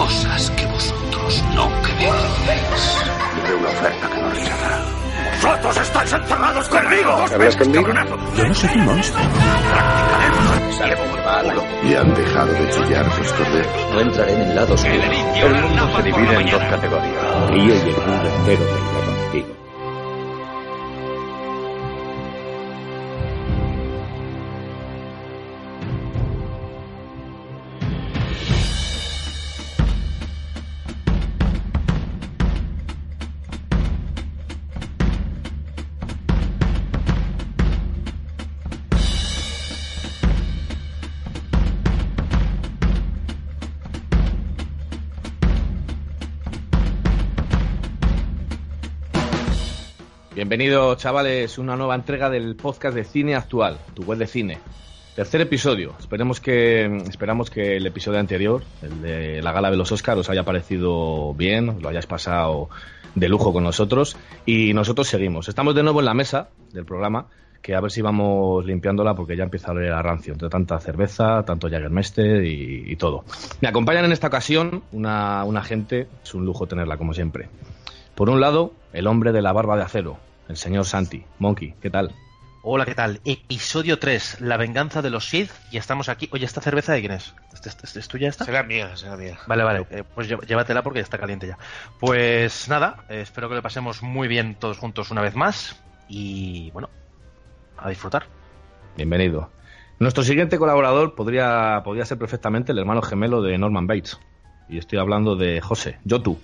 cosas que vosotros no creéis. Haré una oferta que no rechazará. ¡Vosotros estáis encerrados conmigo! ¿Hablas conmigo? Yo no soy un monstruo. Y han dejado de chillar tus corderos. No entraré en el lado oscuro. El mundo se divide en dos categorías. Río y el mundo entero te Bienvenidos, chavales, una nueva entrega del podcast de cine actual, tu web de cine. Tercer episodio. Esperemos que esperamos que el episodio anterior, el de la gala de los Oscars, os haya parecido bien, lo hayáis pasado de lujo con nosotros y nosotros seguimos. Estamos de nuevo en la mesa del programa, que a ver si vamos limpiándola porque ya empieza a oler a rancio entre tanta cerveza, tanto Jagermeister y, y todo. Me acompañan en esta ocasión una, una gente, es un lujo tenerla como siempre. Por un lado, el hombre de la barba de acero, el señor Santi. Monkey, ¿qué tal? Hola, ¿qué tal? Episodio 3, La venganza de los Sith. Y estamos aquí. Oye, ¿esta cerveza de quién es? ¿Es, es- es tuya esta? Será mía, será mía. Vale, vale. eh, pues llé- llévatela porque está caliente ya. Pues nada, eh, espero que lo pasemos muy bien todos juntos una vez más. Y bueno, a disfrutar. Bienvenido. Nuestro siguiente colaborador podría, podría ser perfectamente el hermano gemelo de Norman Bates. Y estoy hablando de José, Yotu.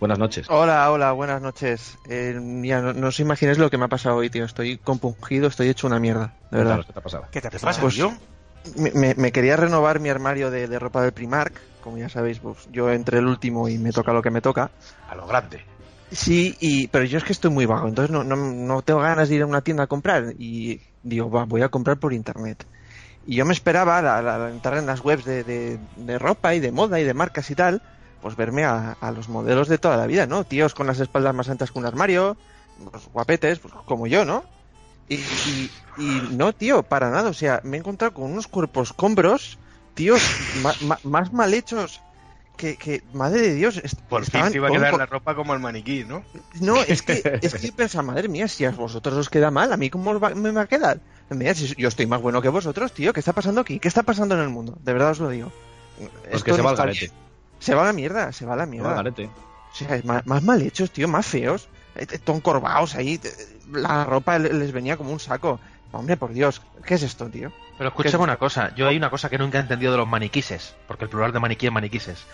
Buenas noches. Hola, hola, buenas noches. Eh, mira, no, no os imaginéis lo que me ha pasado hoy, tío. Estoy compungido, estoy hecho una mierda, de verdad. ¿Qué te ha pasado? ¿Qué te pasa, Pues- tío? Me, quería renovar mi armario de, de ropa del Primark. Como ya sabéis, pues, yo entré el último y me toca lo que me toca. A lo grande. Sí, y, pero yo es que estoy muy vago, entonces no, no, no tengo ganas de ir a una tienda a comprar. Y digo, va, voy a comprar por internet. Y yo me esperaba la- la- la- entrar en las webs de, de- de ropa y de moda y de marcas y tal, pues verme a, a los modelos de toda la vida, ¿no? Tíos con las espaldas más anchas que un armario, pues, guapetes, pues, como yo, ¿no? Y, y- y no, tío, para nada. O sea, me he encontrado con unos cuerpos combros, tíos ma- ma- más mal hechos que, que, madre de Dios, Por fin te iba a quedar con- la ropa como el maniquí, ¿no? no, es que, es que pensaba, madre mía, si a vosotros os queda mal, ¿a mí cómo os va- me va a quedar? Mira, si yo estoy más bueno que vosotros, tío, ¿qué está pasando aquí? ¿Qué está pasando en el mundo? De verdad os lo digo. Pues Esto que se va al. Se va a la mierda, se va a la mierda. O sea, es más, más mal hechos, tío, más feos. Eh, eh, Ton corvados ahí, eh, la ropa le- les venía como un saco. Hombre, por Dios, ¿qué es esto, tío? Pero ¿Qué escúchame es? una cosa. Yo hay una cosa que nunca he entendido de los maniquises. Porque el plural de maniquí es maniquises.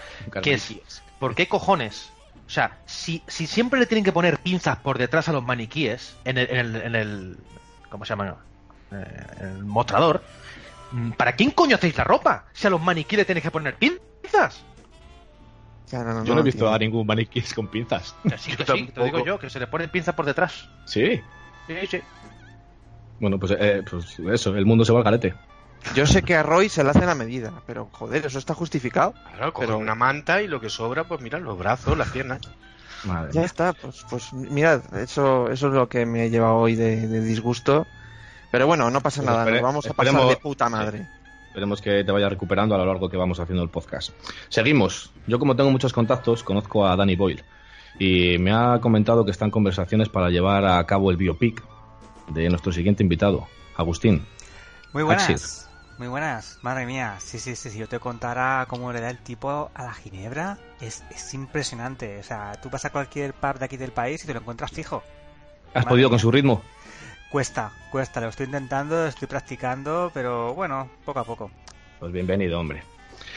¿Qué es? ¿Por qué cojones? O sea, si, si siempre le tienen que poner pinzas por detrás a los maniquíes en el, en el, en el- ¿cómo se llama? Eh, en el mostrador. mm, ¿Para quién coño hacéis la ropa? Si a los maniquíes le tenéis que poner pinzas. Ya, no, no, Yo no he visto a ningún maniquí con pinzas. Que sí, te lo digo yo, que se le ponen pinzas por detrás. Sí. Sí, sí. Bueno, pues, eh, pues eso, el mundo se va al garete. Yo sé que a Roy se le hacen a medida, pero joder, eso está justificado. Claro, coge Pero- una manta y lo que sobra, pues mira, los brazos, las piernas. Madre Ya mía. está, pues, pues mirad, eso, eso es lo que me he llevado hoy de, de disgusto. Pero bueno, no pasa nada, espere- nos vamos a pasar de puta madre. Esperemos que te vaya recuperando a lo largo que vamos haciendo el podcast. Seguimos. Yo como tengo muchos contactos, conozco a Danny Boyle. Y me ha comentado que están conversaciones para llevar a cabo el biopic de nuestro siguiente invitado, Agustín. Muy buenas. Muy buenas, madre mía. Sí, sí, sí, si yo te contara cómo le da el tipo a la ginebra, es, es impresionante. O sea, tú vas a cualquier pub de aquí del país y te lo encuentras fijo. ¿Has Madre podido con su ritmo? Cuesta, cuesta, lo estoy intentando, estoy practicando, pero bueno, poco a poco. Pues bienvenido, hombre.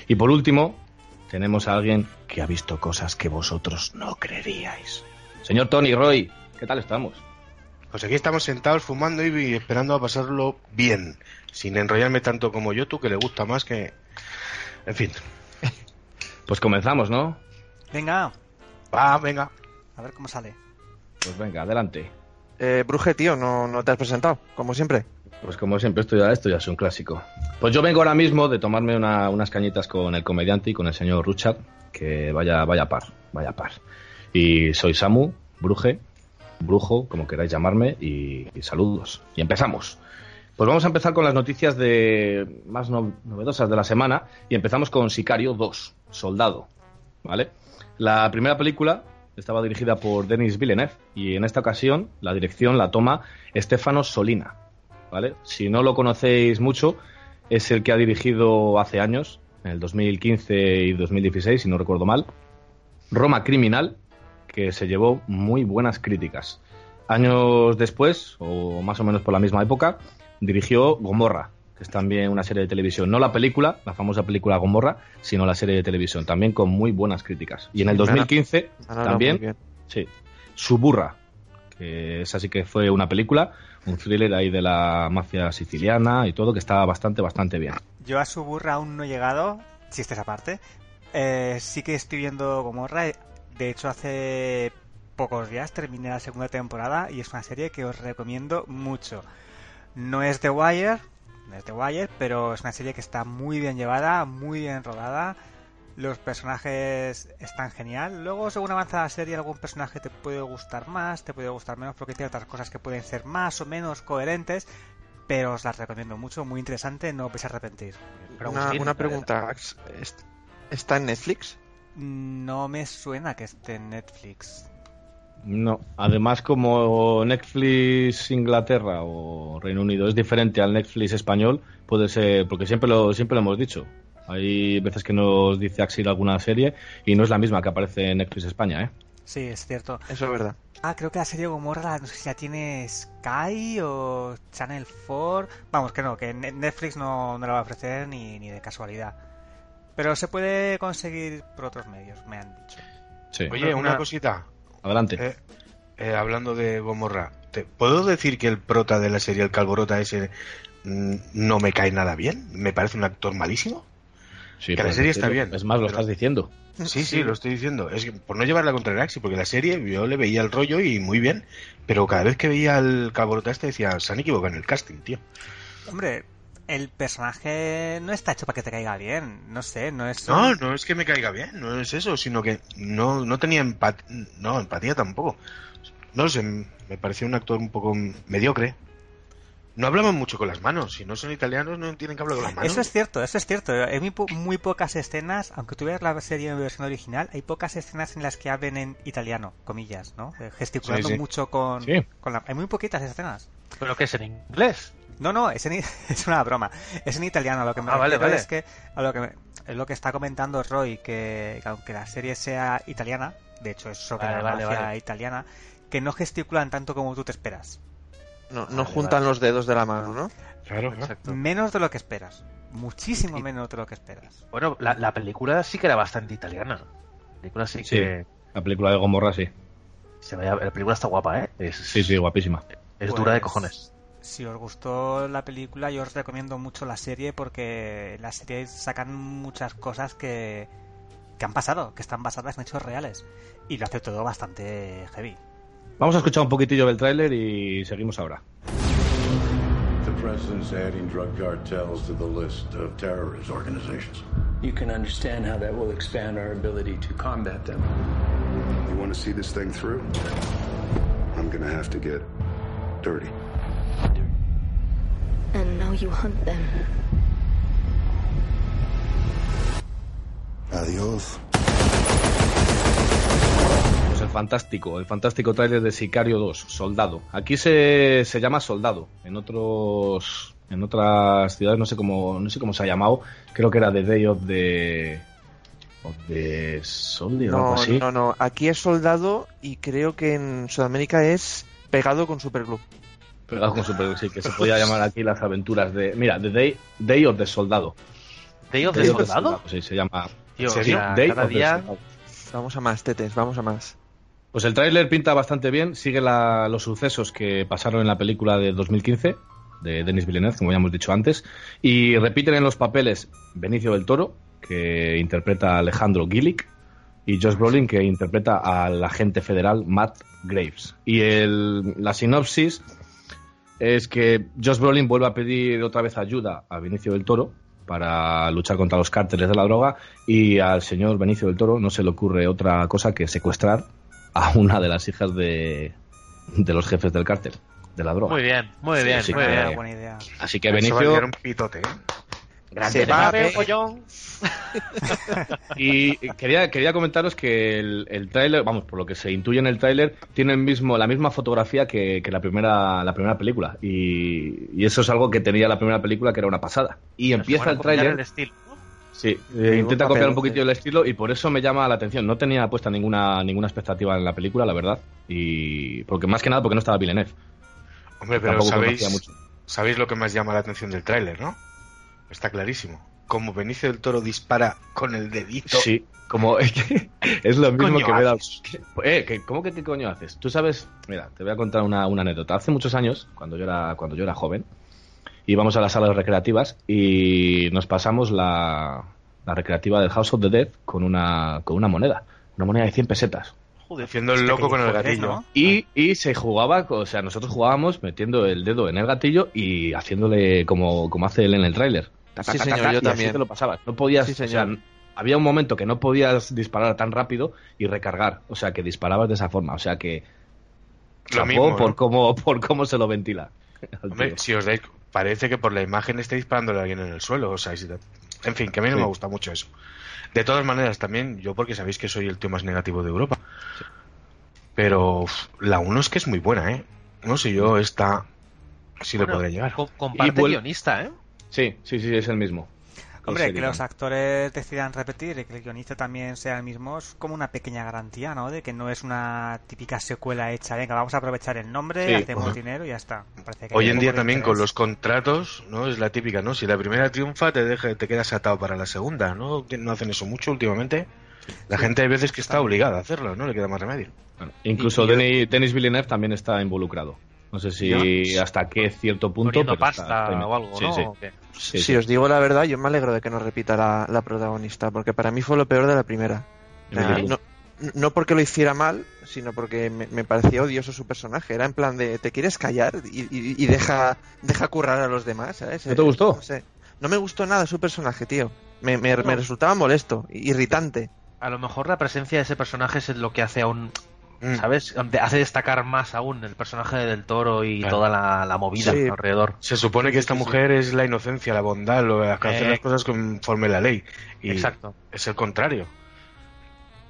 Y por último, tenemos a alguien que ha visto cosas que vosotros no creeríais. Señor Tony Roy, ¿qué tal estamos? Pues aquí estamos sentados fumando y esperando a pasarlo bien, sin enrollarme tanto como yo, tú que le gusta más que... En fin, Pues comenzamos, ¿no? Venga, va, venga. a ver cómo sale. Pues venga, adelante. Eh, Bruje, tío, no, no te has presentado, como siempre. Pues como siempre, esto ya, esto ya es un clásico. Pues yo vengo ahora mismo de tomarme una- unas cañitas con el comediante y con el señor Ruchard, que vaya, vaya par, vaya par. Y soy Samu, Bruje, Brujo, como queráis llamarme, y, saludos. Y empezamos. Pues vamos a empezar con las noticias de más no- novedosas de la semana y empezamos con Sicario 2, Soldado. ¿vale? La primera película estaba dirigida por Denis Villeneuve y en esta ocasión la dirección la toma Stefano Solina, ¿vale? Si no lo conocéis mucho, es el que ha dirigido hace años, en el 2015 y 2016, si no recuerdo mal, Roma Criminal, que se llevó muy buenas críticas. Años después, o más o menos por la misma época, dirigió Gomorra, que es también una serie de televisión. No la película, la famosa película Gomorra, sino la serie de televisión, también con muy buenas críticas. Y en el 2015 también, sí, Suburra, que esa sí que fue una película, un thriller ahí de la mafia siciliana y todo, que estaba bastante, bastante bien. Yo a Suburra aún no he llegado, si esa aparte. Eh, sí que estoy viendo Gomorra. De hecho, hace pocos días terminé la segunda temporada y es una serie que os recomiendo mucho. No es The Wire, no es The Wire, pero es una serie que está muy bien llevada, muy bien rodada. Los personajes están genial. Luego, según avanza la serie, algún personaje te puede gustar más, te puede gustar menos, porque tiene otras cosas que pueden ser más o menos coherentes. Pero os las recomiendo mucho, muy interesante, no os vais a arrepentir. Una, una pregunta, ¿está en Netflix? No me suena que esté en Netflix. No, además como Netflix Inglaterra o Reino Unido es diferente al Netflix español, puede ser, porque siempre lo, siempre lo hemos dicho. Hay veces que nos dice Axil alguna serie y no es la misma que aparece en Netflix España, ¿eh? Sí, es cierto. Eso es verdad. Ah, creo que la serie Gomorra, no sé si ya tiene Sky o Channel 4. Vamos, que no, que Netflix no, no la va a ofrecer ni, ni de casualidad. Pero se puede conseguir por otros medios, me han dicho. Sí. Oye, una cosita. Adelante. Eh, eh, hablando de Gomorra, ¿te ¿puedo decir que el prota de la serie, el Calborota ese, mm, no me cae nada bien? Me parece un actor malísimo. Sí, que la pero serie es está bien. Es más, lo pero- estás diciendo. Sí, sí, lo estoy diciendo. Es que por no llevarla contra el Axi, porque la serie yo le veía el rollo y muy bien, pero cada vez que veía al Calborota este decía, se han equivocado en el casting, tío. Hombre, el personaje no está hecho para que te caiga bien. No sé, no es. No, no es que me caiga bien, no es eso, sino que no, no tenía empat no, empatía tampoco. No sé, me parecía un actor un poco mediocre. No hablaban mucho con las manos, si no son italianos no tienen que hablar con las manos. Eso es cierto, eso es cierto. Hay muy, po- muy pocas escenas, aunque tú veas la serie en versión original, hay pocas escenas en las que hablen en italiano, comillas, ¿no? Eh, Gesticulando Sí, sí. mucho con, Sí. con la... Hay muy poquitas escenas. ¿Pero qué es en inglés? No, no, es, en, es una broma. Es en italiano. A lo que me Ah, vale, refiero vale. es que a lo que me- es lo que está comentando Roy, que, que aunque la serie sea italiana, de hecho es sobre Vale, la vale, mafia vale. italiana, que no gesticulan tanto como tú te esperas. No, no Vale, juntan los dedos de la mano, ¿no? Claro, ¿no? Exacto. Menos de lo que esperas. Muchísimo Y- menos de lo que esperas. Bueno, la, la película sí que era bastante italiana. La película sí, Sí. que La película de Gomorra, sí. se la película está guapa, ¿eh? Es, Sí, sí, guapísima. es dura de Pues, cojones. Si os gustó la película, yo os recomiendo mucho la serie porque en la serie sacan muchas cosas que, que han pasado, que están basadas en hechos reales. Y lo hace todo bastante heavy. Vamos a escuchar un poquitillo del tráiler y seguimos ahora. The president's adding drug cartels to the list of terrorist organizations. You can understand how that will expand our ability to combat them. You want to see this thing through? I'm gonna have to get dirty. And now you hunt them. Adiós. Pues el fantástico, el fantástico tráiler de Sicario 2, Soldado. Aquí se, se llama Soldado. En otros en otras ciudades no sé cómo no sé cómo se ha llamado. Creo que era The Day of the of the Soldier o algo No, así. no, no. Aquí es soldado y creo que en Sudamérica es pegado con Superglue. Pegado con Super, sí, que se podía llamar aquí las aventuras de mira, The Day, Day of the Soldado. ¿Day of the Day of the Soldado? Sí, se llama Tío, ¿En serio? o sea, Day cada of the día... Soldado. Vamos a más, tetes, vamos a más. Pues el tráiler pinta bastante bien, sigue la- los sucesos que pasaron en la película de 2015 de Denis Villeneuve, como ya hemos dicho antes, y repiten en los papeles Benicio del Toro, que interpreta a Alejandro Gillick, y Josh Brolin, que interpreta al agente federal Matt Graves. Y el- la sinopsis es que Josh Brolin vuelve a pedir otra vez ayuda a Benicio del Toro para luchar contra los cárteles de la droga y al señor Benicio del Toro no se le ocurre otra cosa que secuestrar a una de las hijas de, de los jefes del cártel de la droga. Muy bien, muy bien, muy que- bien. Buena idea. Así que Eso va a Benicio, liar un pitote, ¿eh? Se va a ver. Y quería, quería comentaros que el, el tráiler, vamos, por lo que se intuye en el tráiler, tiene el mismo, la misma fotografía que, que la primera la primera película. Y, y eso es algo que tenía la primera película, que era una pasada. Y empieza el tráiler... El estilo. Sí, eh, intenta copiar un poquito sí. el estilo y por eso me llama la atención. No tenía puesta ninguna ninguna expectativa en la película, la verdad. Y porque más que nada porque no estaba Villeneuve. Hombre, pero Tampoco sabéis, conocía mucho. sabéis lo que más llama la atención del tráiler, ¿no? Está clarísimo. Como Benicio del Toro dispara con el dedito. Sí, como es, que es lo mismo coño que me da. Eh, que- ¿cómo que qué coño haces? Tú sabes, mira, te voy a contar una, una anécdota. Hace muchos años, cuando yo era cuando yo era joven, íbamos a las salas recreativas y nos pasamos la, la recreativa del House of the Dead con una con una moneda, una moneda de 100 pesetas. Joder, Haciendo el loco con el gatillo. ¿no? Y, y se jugaba, o sea, nosotros jugábamos metiendo el dedo en el gatillo y haciéndole como, como hace él en el tráiler. Ta, ta, Sí, ta, señor, ta, ta, yo y así también. te lo pasabas. No podías, Sí, o sea, señor. había un momento que no podías disparar tan rápido y recargar. O sea, que disparabas de esa forma. O sea, que Lo mismo, ¿no? por, cómo, por cómo se lo ventila. Hombre, si os dais, parece que por la imagen esté disparándole a alguien en el suelo. O sea, si te- en fin, que a mí no Sí. me gusta mucho eso. De todas maneras, también, yo porque sabéis que soy el tío más negativo de Europa. Pero uf, la 1 es que es muy buena, ¿eh? No sé yo, esta sí le Bueno, podré llegar. con- comparte Y guionista, ¿eh? Sí, sí, sí, es el mismo. Hombre, que Sheridan. los actores decidan repetir y que el guionista también sea el mismo es como una pequeña garantía, ¿no? De que no es una típica secuela hecha. Venga, vamos a aprovechar el nombre, Sí, hacemos dinero y ya está. Me parece que Hoy en día también con los contratos, ¿no? Es la típica, ¿no? Si la primera triunfa, te deja, te quedas atado para la segunda, ¿no? No hacen eso mucho últimamente. La gente hay veces que está obligada a hacerlo, ¿no? Le queda más remedio. Bueno, incluso Y- y- Denis, Denis Villeneuve también está involucrado. No sé si hasta qué cierto punto. Pero pasta o algo, sí, ¿no? si os digo la verdad, yo me alegro de que no repita la, la protagonista, porque para mí fue lo peor de la primera. No, no porque lo hiciera mal, sino porque me, me parecía odioso su personaje. Era en plan de, ¿te quieres callar? Y, y- y deja, deja currar a los demás, ¿sabes? ¿No te gustó? No sé. No me gustó nada su personaje, tío. Me, me- me resultaba molesto, irritante. A lo mejor la presencia de ese personaje es lo que hace aún, Mm. ¿sabes? Hace destacar más aún el personaje del toro y Claro. toda la, la movida Sí. alrededor. Se supone que esta mujer es la inocencia, la bondad, lo que hace Eh. las cosas conforme la ley. Y Exacto, es el contrario.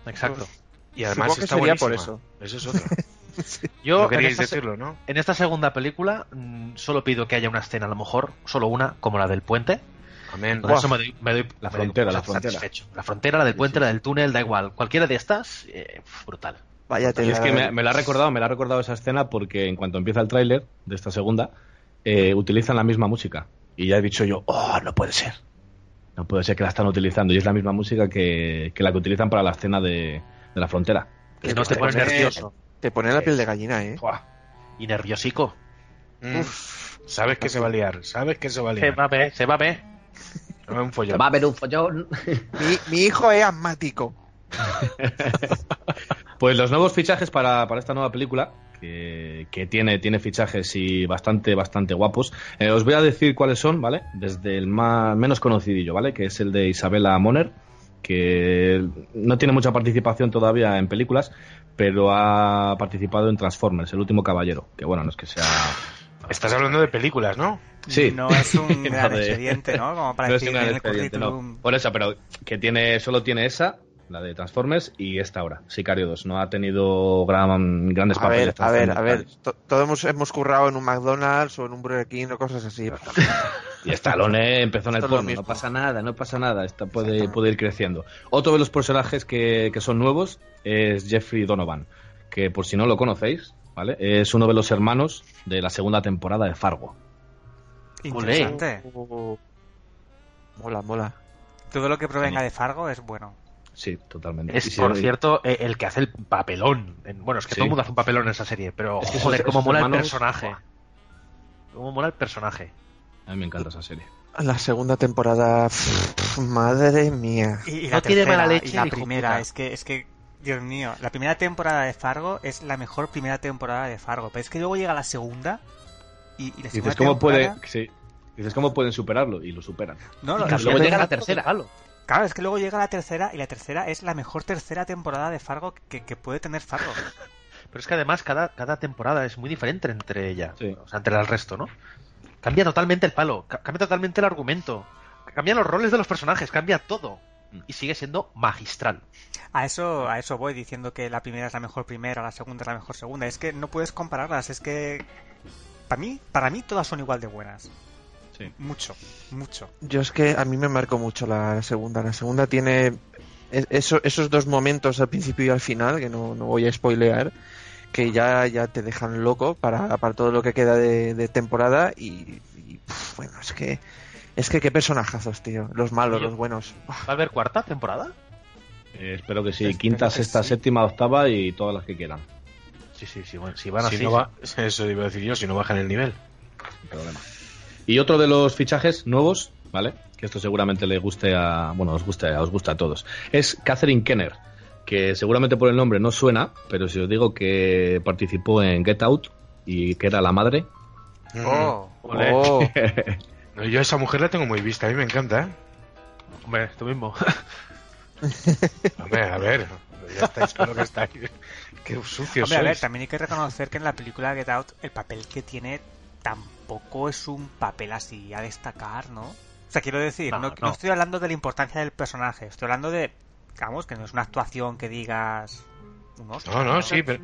exacto. Y además Supongo que está sería por buenísima. Eso es otro. Yo no queríais decirlo, ¿no? en esta segunda película mm, solo pido que haya una escena, a lo mejor, solo una, como la del puente. Amén. Con eso me doy, me doy- La frontera, por la frontera. satisfecho. La frontera, la del puente, la del túnel, da igual. Cualquiera de estas, eh, brutal. Vaya Y tela. es que me, me la ha recordado, me la ha recordado esa escena porque en cuanto empieza el tráiler de esta segunda, eh, utilizan la misma música. Y ya he dicho yo, oh, no puede ser. No puede ser que la están utilizando. Y es la misma música que, que la que utilizan para la escena de, de la frontera. Que no te te pones pone- nervioso Te pone la piel de gallina, ¿eh? Y nerviosico. Mm. Sabes que se va a liar, sabes que se va a Se liar. va a ver, se va a ver. No es un follón. Va a haber un follón. Mi, mi hijo es asmático. Pues los nuevos fichajes para, para esta nueva película, que, que tiene, tiene fichajes y bastante, bastante guapos. Eh, os voy a decir cuáles son, ¿vale? Desde el más, menos conocidillo, ¿vale? Que es el de Isabella Moner, que no tiene mucha participación todavía en películas, pero ha participado en Transformers, El último caballero. Que bueno, no es que sea. Estás hablando de películas, ¿no? Sí. No es un gran expediente, ¿no? Como para No es un gran en el expediente, no. Por eso, pero que tiene, solo tiene esa, la de Transformers, y esta ahora, Sicario 2. No ha tenido gran, grandes A ver, papeles. a ver, a ver. to- Todos hemos, hemos currado en un McDonald's o en un Burger King o cosas así. Y Stallone empezó en el porno, no pasa nada, no pasa nada, esta puede, puede ir creciendo. Otro de los personajes que, que son nuevos es Jeffrey Donovan, que por si no lo conocéis, ¿vale? Es uno de los hermanos de la segunda temporada de Fargo. Interesante. Mola, mola. Todo lo que provenga de Fargo es bueno. Sí, totalmente. Y Es, si- por cierto, eh, el que hace el papelón. En- bueno, es que Sí. todo el mundo hace un papelón en esa serie, pero Es que joder, esos- cómo esos mola el personaje. Cómo mola el personaje. A mí me encanta esa serie. La segunda temporada. pff, madre mía. Y, y No la tiene tercera, mala leche, y la primera, puta. es que, es que, Dios mío, la primera temporada de Fargo es la mejor primera temporada de Fargo, pero es que luego llega la segunda y, y la Y segunda dices, ¿cómo, puede, sí. Dices, ¿cómo pueden superarlo? Y lo superan. No, Y lo- luego llega la tercera. Claro, es que luego llega la tercera y la tercera es la mejor tercera temporada de Fargo que, que puede tener Fargo. Pero es que además cada, cada temporada es muy diferente entre ellas. Sí. O sea, entre el resto, ¿no? Cambia totalmente el palo, ca- cambia totalmente el argumento, cambian los roles de los personajes, cambia todo. Y sigue siendo magistral. A eso, a eso voy diciendo que la primera es la mejor primera, la segunda es la mejor segunda. Es que no puedes compararlas, es que para mí, para mí todas son igual de buenas. Sí. Mucho, mucho. Yo es que a mí me marcó mucho la segunda. La segunda tiene es- eso- esos dos momentos al principio y al final, que no, no voy a spoilear, que ya, ya te dejan loco para, para todo lo que queda de, de temporada y, bueno, es que es que qué personajazos, tío. Los malos, los buenos. ¿Va a haber cuarta temporada? Eh, espero que sí. Espero Quinta, que sexta, sí. séptima, octava y todas las que quieran. Sí, sí, sí. Bueno, si van Si así. no va- eso iba a decir yo, si no bajan el nivel. problema. Y otro de los fichajes nuevos, ¿vale? Que esto seguramente le guste a. Bueno, os gusta, os gusta a todos. Es Catherine Kenner, que seguramente por el nombre no suena, pero si os digo que participó en Get Out y que era la madre. Oh. Oh, No, yo a esa mujer la tengo muy vista, a mí me encanta, ¿eh? Hombre, tú mismo. Hombre, a ver, ya estáis con lo que estáis. Qué sucio Hombre, a ver, sois. también hay que reconocer que en la película Get Out el papel que tiene tampoco es un papel así a destacar, ¿no? O sea, quiero decir, No, no, no. no estoy hablando de la importancia del personaje, estoy hablando de, digamos, que no es una actuación que digas... No, no, sí, pero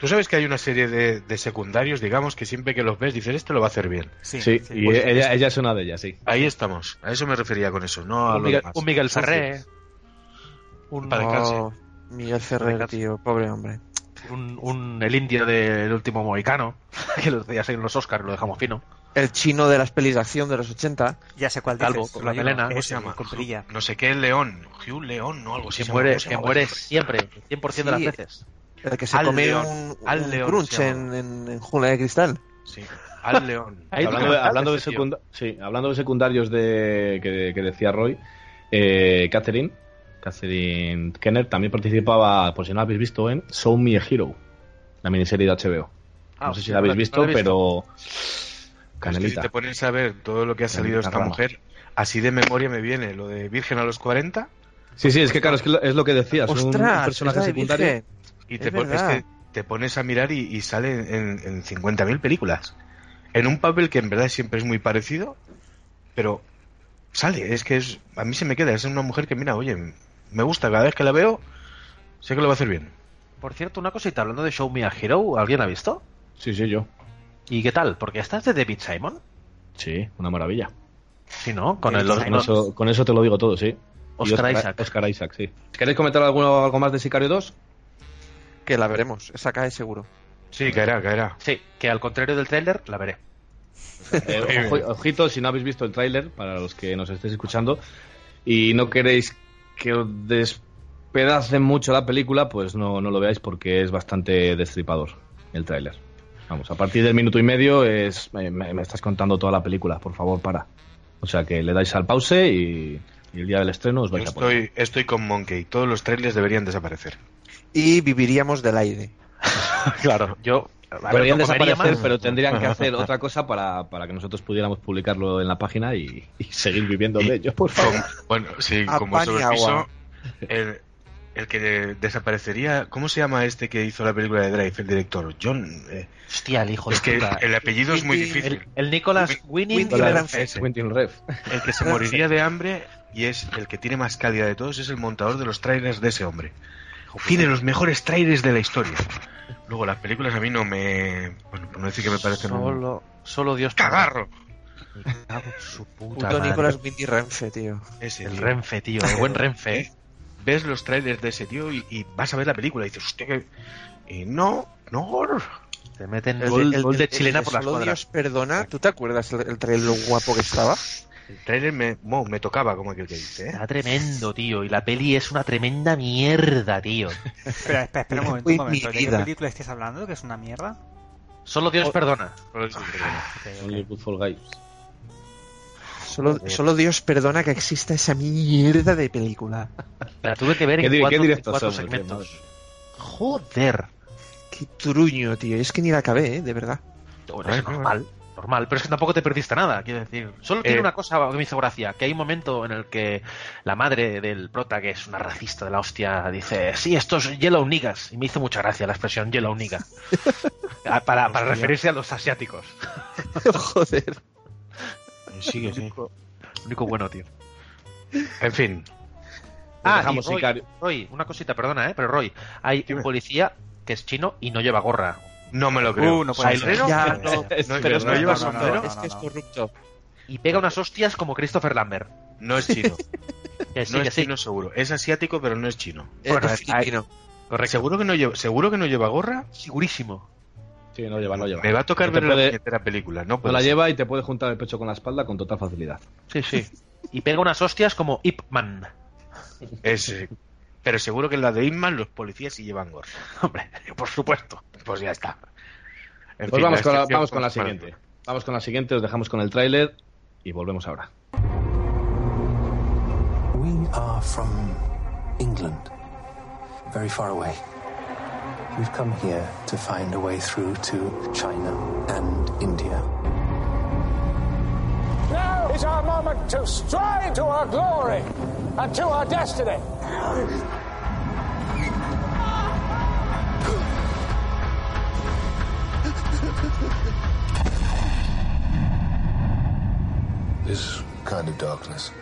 tú sabes que hay una serie de, de secundarios, digamos, que siempre que los ves dices, este lo va a hacer bien. Sí, Sí, sí. y pues ella, es- ella es una de ellas, sí. Ahí estamos, a eso me refería con eso, no a un, lo Miguel, demás. un Miguel. Ferré. Un, Para Miguel Ferrer, tío, pobre hombre. Un, un- el indio del último mohicano. Que los días en los Oscars lo dejamos fino. El chino de las pelis de acción de los 80. Ya sé cuál Calvo, dices. con la melena. ese, ¿Cómo se llama? Con perilla. No sé qué, León. Hugh León, no algo así. Que se muere, llama. ¿Cómo se que muere siempre, 100% de las Sí. veces. El que se Al come León, un, Al un León en, en, en jungla de cristal. Sí, al León. Hablando, de, hablando de sí, hablando de secundarios de, que, que decía Roy, eh, Catherine, Catherine Kenner también participaba, por si no la habéis visto, en Show Me a Hero, la miniserie de HBO. Ah, no sé si la habéis no visto, pero Es que si canelita. te pones a ver todo lo que ha salido Canelita esta rama. mujer, así de memoria me viene lo de Virgen a los 40 Sí, sí, es que claro, es, que lo- es lo que decías, un- un, ¡Ostras! personaje secundario. Virgen. y Es te, pon- es que te pones a mirar y, y sale en, en 50.000 películas. En un papel que en verdad siempre es muy parecido, pero sale, es que es a mí se me queda, es una mujer que mira, oye, me gusta, cada vez que la veo, sé que lo va a hacer bien. Por cierto, una cosita, hablando de Show Me a Hero, ¿alguien ha visto? Sí, sí, yo. ¿Y qué tal? Porque esta es de David Simon. Sí, una maravilla. Sí, ¿no? Con el Con eso, con eso te lo digo todo, sí. Oscar Isaac. Oscar Isaac, sí. ¿Queréis comentar algo, algo más de Sicario 2? Que la veremos. Esa cae seguro. Sí, caerá, caerá. Sí, que al contrario del tráiler, la veré. Eh, ojo- ojito, si no habéis visto el tráiler, para los que nos estéis escuchando, y no queréis que os despedacen mucho la película, pues no, no lo veáis porque es bastante destripador el tráiler. Vamos, a partir del minuto y medio es me, me- me estás contando toda la película, por favor, para. O sea que le dais al pause y, y el día del estreno os Yo vais a poner. estoy, estoy con Monkey, todos los trailers deberían desaparecer. Y viviríamos del aire. Claro, yo. A ver, Deberían desaparecer, más. pero tendrían que hacer otra cosa para, para que nosotros pudiéramos publicarlo en la página y, y seguir viviendo Y de ello, por favor. Bueno, sí, permiso, el, el que desaparecería, ¿cómo se llama este que hizo la película de Drive, el director? John. eh, Hostia, el hijo es de que puta. el apellido es muy difícil. El, el Nicolas Winning. Rev. El que se moriría de hambre y es el que tiene más calidad de todos es el montador de los trailers de ese hombre. Tiene los mejores trailers de la historia. Luego las películas a mí no me, bueno, por no decir que me parecen un Solo, solo Dios. cagarro. Me cago en su puta Puto. Nicolas Windy Renfe, tío. Ese El tío. Renfe, tío. El buen Renfe. ¿eh? Ves los trailers de ese tío y, y vas a ver la película y dices, hostia, que... Y no, no. Te meten El, gol, el- gol de el- chilena el por las Solo cuadras. Dios perdona. ¿Tú te acuerdas el, el trailer lo guapo que estaba? El trailer me, me tocaba, como aquel que dice, ¿eh? Está tremendo, tío. Y la peli es una tremenda mierda, tío. Espera, espera, espera un momento, un momento. ¿De qué película estáis hablando? ¿Que es una mierda? Solo Dios perdona. Only Good for Guys. Solo, solo Dios perdona que exista esa mierda de película. La tuve que ver ¿Qué en cuatro, qué directos cuatro somos, segmentos. Joder. Qué truño, tío. Es que ni la acabé, ¿eh? De verdad. Bueno, es normal. Normal, pero es que tampoco te perdiste nada, quiero decir. Solo tiene Eh. una cosa que me hizo gracia, que hay un momento en el que la madre del prota, que es una racista de la hostia, dice, sí, esto es Yellow Niggas. Y me hizo mucha gracia la expresión Yellow Nigga. Ah, para, para referirse a los asiáticos. Joder. Sigue, sí. Único bueno, tío. En fin. Ah, y Roy. Roy, una cosita, perdona, ¿eh? Pero Roy, hay un policía que es chino y no lleva gorra. No me lo creo. Uh, no puede ser. ¿Sombrero? Ya, No, no, no, pero no no, lleva no, no, sombrero. Es que es corrupto. Y pega unas hostias como Christopher Lambert. No es chino. Que sí, no que es sí. chino seguro. Es asiático, pero no es chino. Es Bueno, filipino. Correcto. ¿Seguro que no lleva, ¿seguro que no lleva gorra? Segurísimo. Sí, no lleva, no lleva. Me va a tocar ver la puede- puñetera película. No, No la lleva y te puede juntar el pecho con la espalda con total facilidad. Sí, sí. Y pega unas hostias como Ip Man. Es, eh, pero seguro que en la de Inman los policías sí llevan gorra. Hombre, por supuesto. Pues ya está. En Pues fin, vamos, con la, excepción- vamos con la bueno, siguiente. Vamos con la siguiente, os dejamos con el tráiler y volvemos ahora. We are from England, very far away. We've come here to find a way through to China and India. Now is our moment to stride to our glory and to our destiny. This kind of darkness.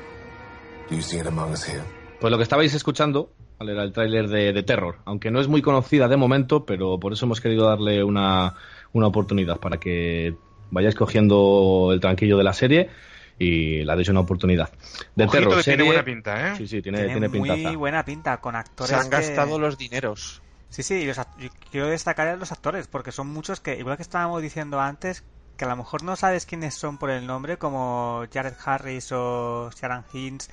Do you see it among us here? Pues lo que estabais escuchando ¿vale? era el tráiler de, de Terror, aunque no es muy conocida de momento, pero por eso hemos querido darle una, una oportunidad para que vayáis cogiendo el tranquillo de la serie y la deis una oportunidad. De Ojito Terror, que serie- tiene buena pinta, ¿eh? Sí, sí, tiene, Tiene, tiene muy pintaza. buena pinta con actores. Se han que- gastado los dineros. Sí, sí, y los yo quiero destacar a los actores, porque son muchos que, igual que estábamos diciendo antes, que a lo mejor no sabes quiénes son por el nombre, como Jared Harris o Sharon Hinds,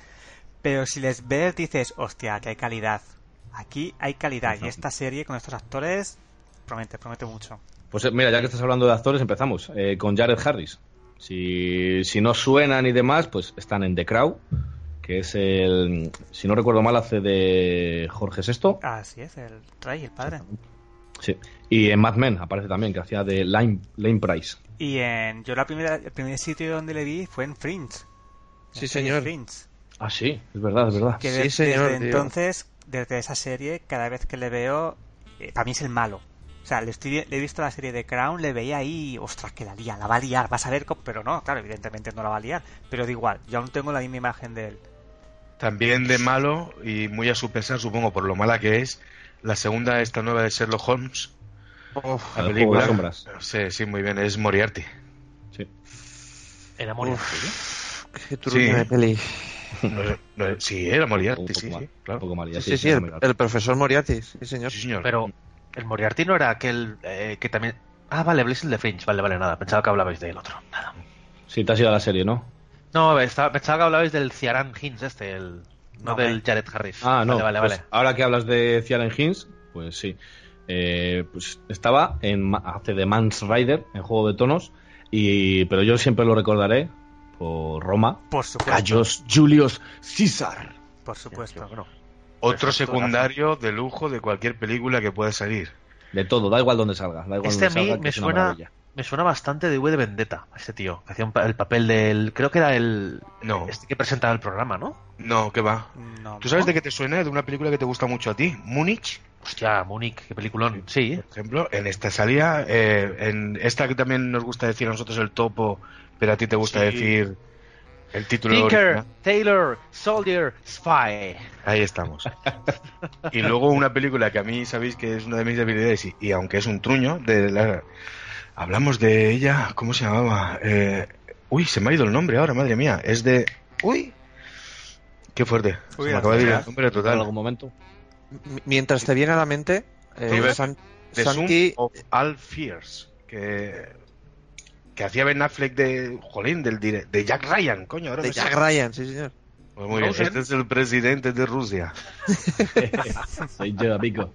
pero si les ves dices, hostia, que hay calidad. Aquí hay calidad, y esta serie con estos actores promete, promete mucho. Pues eh, mira, ya que estás hablando de actores, empezamos eh, con Jared Harris. Si, si no suenan y demás, pues están en The Crow, que es el, si no recuerdo mal, hace de Jorge VI. Así es, el Rey, el padre. Sí. Y en Mad Men aparece también, que hacía de Lane, Lane Price. Y en, yo la primera, el primer sitio donde le vi fue en Fringe. Sí, señor. Fringe. Ah, sí, es verdad, es verdad. que Sí, de- señor, desde tío. entonces, desde esa serie, cada vez que le veo, eh, para mí es el malo. Sea, le, estoy, le he visto la serie de Crown, le veía ahí, ostras, que la lía, la va a liar, vas a ver, cómo-". pero no, claro, evidentemente no la va a liar, pero da igual, yo aún tengo la misma imagen de él. También de malo, y muy a su pesar, supongo, por lo mala que es, la segunda, esta nueva de Sherlock Holmes. Uf, La de película. Sí, sí, muy bien, es Moriarty. Sí. Era qué truño Sí. de peli. No, no, sí, era Un Moriarty, poco sí, mal, sí, un claro. poco mal, ya Sí, sí, sí, el, el profesor Moriarty, sí, señor. Sí, señor. Pero el Moriarty no era aquel eh, que también... Ah, vale, Blaze el de Fringe. Vale, vale, nada. Pensaba que hablabais del otro. Nada. Sí, te has ido a la serie, ¿no? No, estaba- pensaba que hablabais del Ciaran Hinds este, el... No, No, del. Jared Harris. Ah, no. Vale, vale, pues vale. Ahora que hablas de Ciaran Hinds, pues sí. Eh, pues estaba en hace de Mans Rider, en Juego de Tonos, y pero yo siempre lo recordaré por Roma. Por supuesto. Cayos Julius César. Por supuesto. Bueno, Otro secundario de lujo de cualquier película que pueda salir. De todo, da igual donde salga. Da igual Este a donde mí salga, que me suena, me suena bastante de V de Vendetta, este tío. Que hacía un pa- el papel del... Creo que era el... No. Este que presentaba el programa, ¿no? No, ¿qué va? No, ¿Tú sabes no. de qué te suena? De una película que te gusta mucho a ti, Múnich, Hostia, Múnich, qué peliculón. Sí, por ejemplo. En esta salía, eh, en esta que también nos gusta decir a nosotros el topo, pero a ti te gusta Sí. decir el título Tinker, original. Taylor, Soldier, Spy. Ahí estamos. y luego una película que a mí sabéis que es una de mis debilidades y, y aunque es un truño, de la... hablamos de ella, ¿cómo se llamaba? Eh, uy, se me ha ido el nombre ahora, madre mía. Es de... Uy, qué fuerte. Uy, se me acaba de ir el nombre En total. algún momento. M- Mientras te viene a la mente, eh, San- The Santi, of All Fears, que, que hacía Ben Affleck de, jolín, del dire- de Jack Ryan, coño. Ahora de me Jack. Ryan, sí, señor. Pues muy bien, este es el presidente de Rusia. Soy yo, amigo.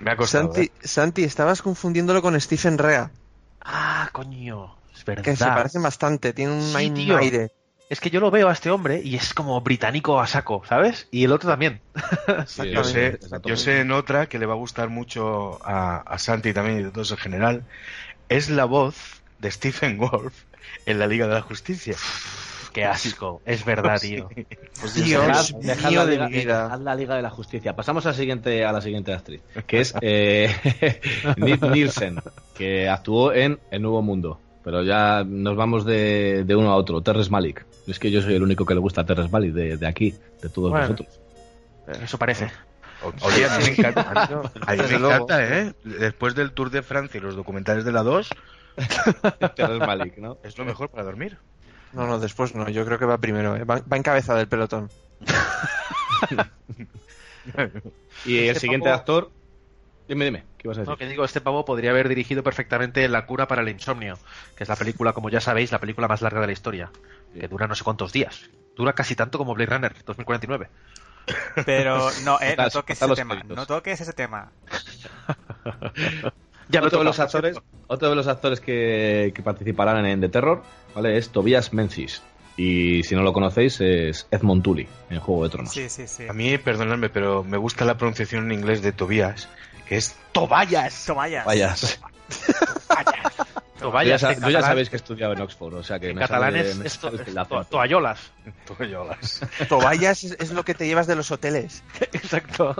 Me ha costado. Santi, ¿eh? Santi, estabas confundiéndolo con Stephen Rea, Ah, coño. Es verdad. que se parecen bastante, tiene un, Sí, aire. Es que yo lo veo a este hombre y es como británico a saco, ¿sabes? Y el otro también. Sí, Yo sé, yo sé en otra que le va a gustar mucho a, a Santi también y a todos en general. Es la voz de Stephen Wolf en la Liga de la Justicia. Qué asco. Es verdad, tío. Pues ya Dejad, la de liga, mi vida. dejad la Liga de la Justicia. Pasamos a la siguiente, a la siguiente actriz, que es eh, Ni- Nielsen, que actuó en El Nuevo Mundo. Pero ya nos vamos de, de uno a otro. Terrence Malik. Es que yo soy el único que le gusta Terrace Valley de, de aquí, de todos Bueno. vosotros. Eso parece. Oye, a mí me encanta, a mí me encanta, ¿eh? Después del Tour de Francia y los documentales de la 2, Malick, ¿no? es lo mejor para dormir. No, no, después no. Yo creo que va primero. ¿eh? Va, va en cabeza del pelotón. Y el Este siguiente pavo- actor. Dime, dime, ¿qué ibas a decir? No, que digo, este pavo podría haber dirigido perfectamente La cura para el insomnio, que es la película, como ya sabéis, la película más larga de la historia, que dura no sé cuántos días. Dura casi tanto como Blade Runner 2049. Pero no, eh, no toques ese tema. No toques ese tema. Ya otro, de los actores, otro de los actores que, que participarán en The Terror ¿vale? es Tobias Menzies. Y si no lo conocéis, es Edmond Tully en Juego de Tronos. Sí, sí, sí. A mí, perdonadme, pero me gusta la pronunciación en inglés de Tobías, que es Tobayas. Tobayas. Vayas, sa- en yo ya sabéis que he estudiado en Oxford, o sea que En me catalán sale- es, me es to- sale el to- acento. toallolas. Toallolas. Toallas es, es lo que te llevas de los hoteles. Exacto.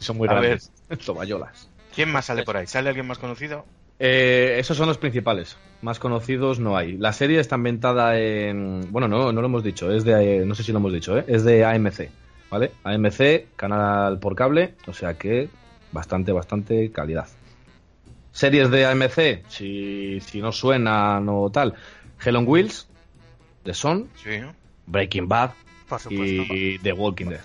Son muy grandes. Toballolas. ¿Quién más sale por ahí? ¿Sale alguien más conocido? Eh, esos son los principales. Más conocidos no hay. La serie está ambientada en. Bueno, no, no lo hemos dicho. Es de. No sé si lo hemos dicho, ¿eh? Es de AMC. ¿Vale? AMC, canal por cable. O sea que bastante, bastante calidad. Series de AMC, si, si no suenan o tal. Hell on Wheels, The Son, Sí. Breaking Bad Por supuesto. y The Walking Dead.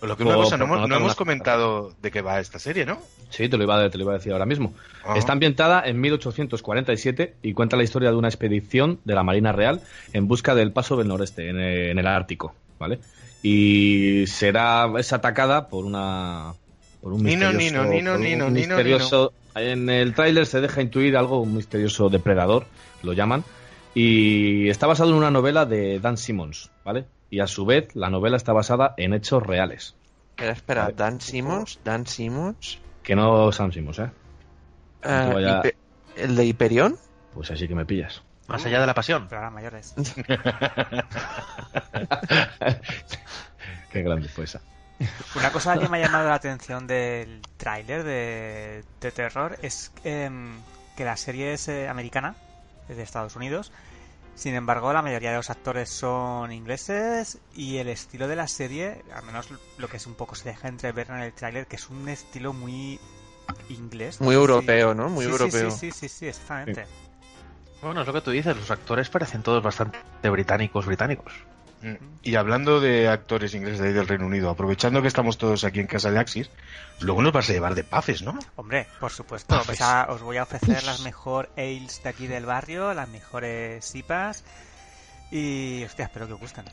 Pues lo que una cosa, no hemos, no hemos comentado de qué va esta serie, ¿no? Sí, te lo iba a, te lo iba a decir ahora mismo. Está ambientada en 1847 y cuenta la historia de una expedición de la Marina Real en busca del paso del noreste, en el, en el Ártico, ¿vale? Y será es atacada por una por un misterioso, Nino, Nino, por un Nino, Nino, misterioso- en el tráiler se deja intuir algo un misterioso depredador, lo llaman, y está basado en una novela de Dan Simmons, ¿vale? Y a su vez la novela está basada en hechos reales, Espera, espera. Dan Simmons. Dan Simmons. Que no Sam Simmons, ¿eh? eh, vaya- ¿El de Hyperion? Pues así que me pillas. Más allá de la pasión. Pero ahora mayores. Qué grande fue esa. Una cosa que me ha llamado la atención del tráiler de, de terror es em, que la serie es eh, americana, es de Estados Unidos. Sin embargo, la mayoría de los actores son ingleses y el estilo de la serie, al menos lo que es un poco se deja entrever en el tráiler, que es un estilo muy inglés. Muy Sí. europeo, ¿no? Muy sí, europeo. Sí, sí, sí, sí, exactamente. Bueno, es lo que tú dices, los actores parecen todos bastante británicos, británicos. Y hablando de actores ingleses de ahí del Reino Unido, aprovechando que estamos todos aquí en casa de Axis, luego nos vas a llevar de pafes, ¿no? Hombre, por supuesto, pues a- os voy a ofrecer las mejor ales de aquí del barrio, las mejores sipas y, hostia, espero que os gusten.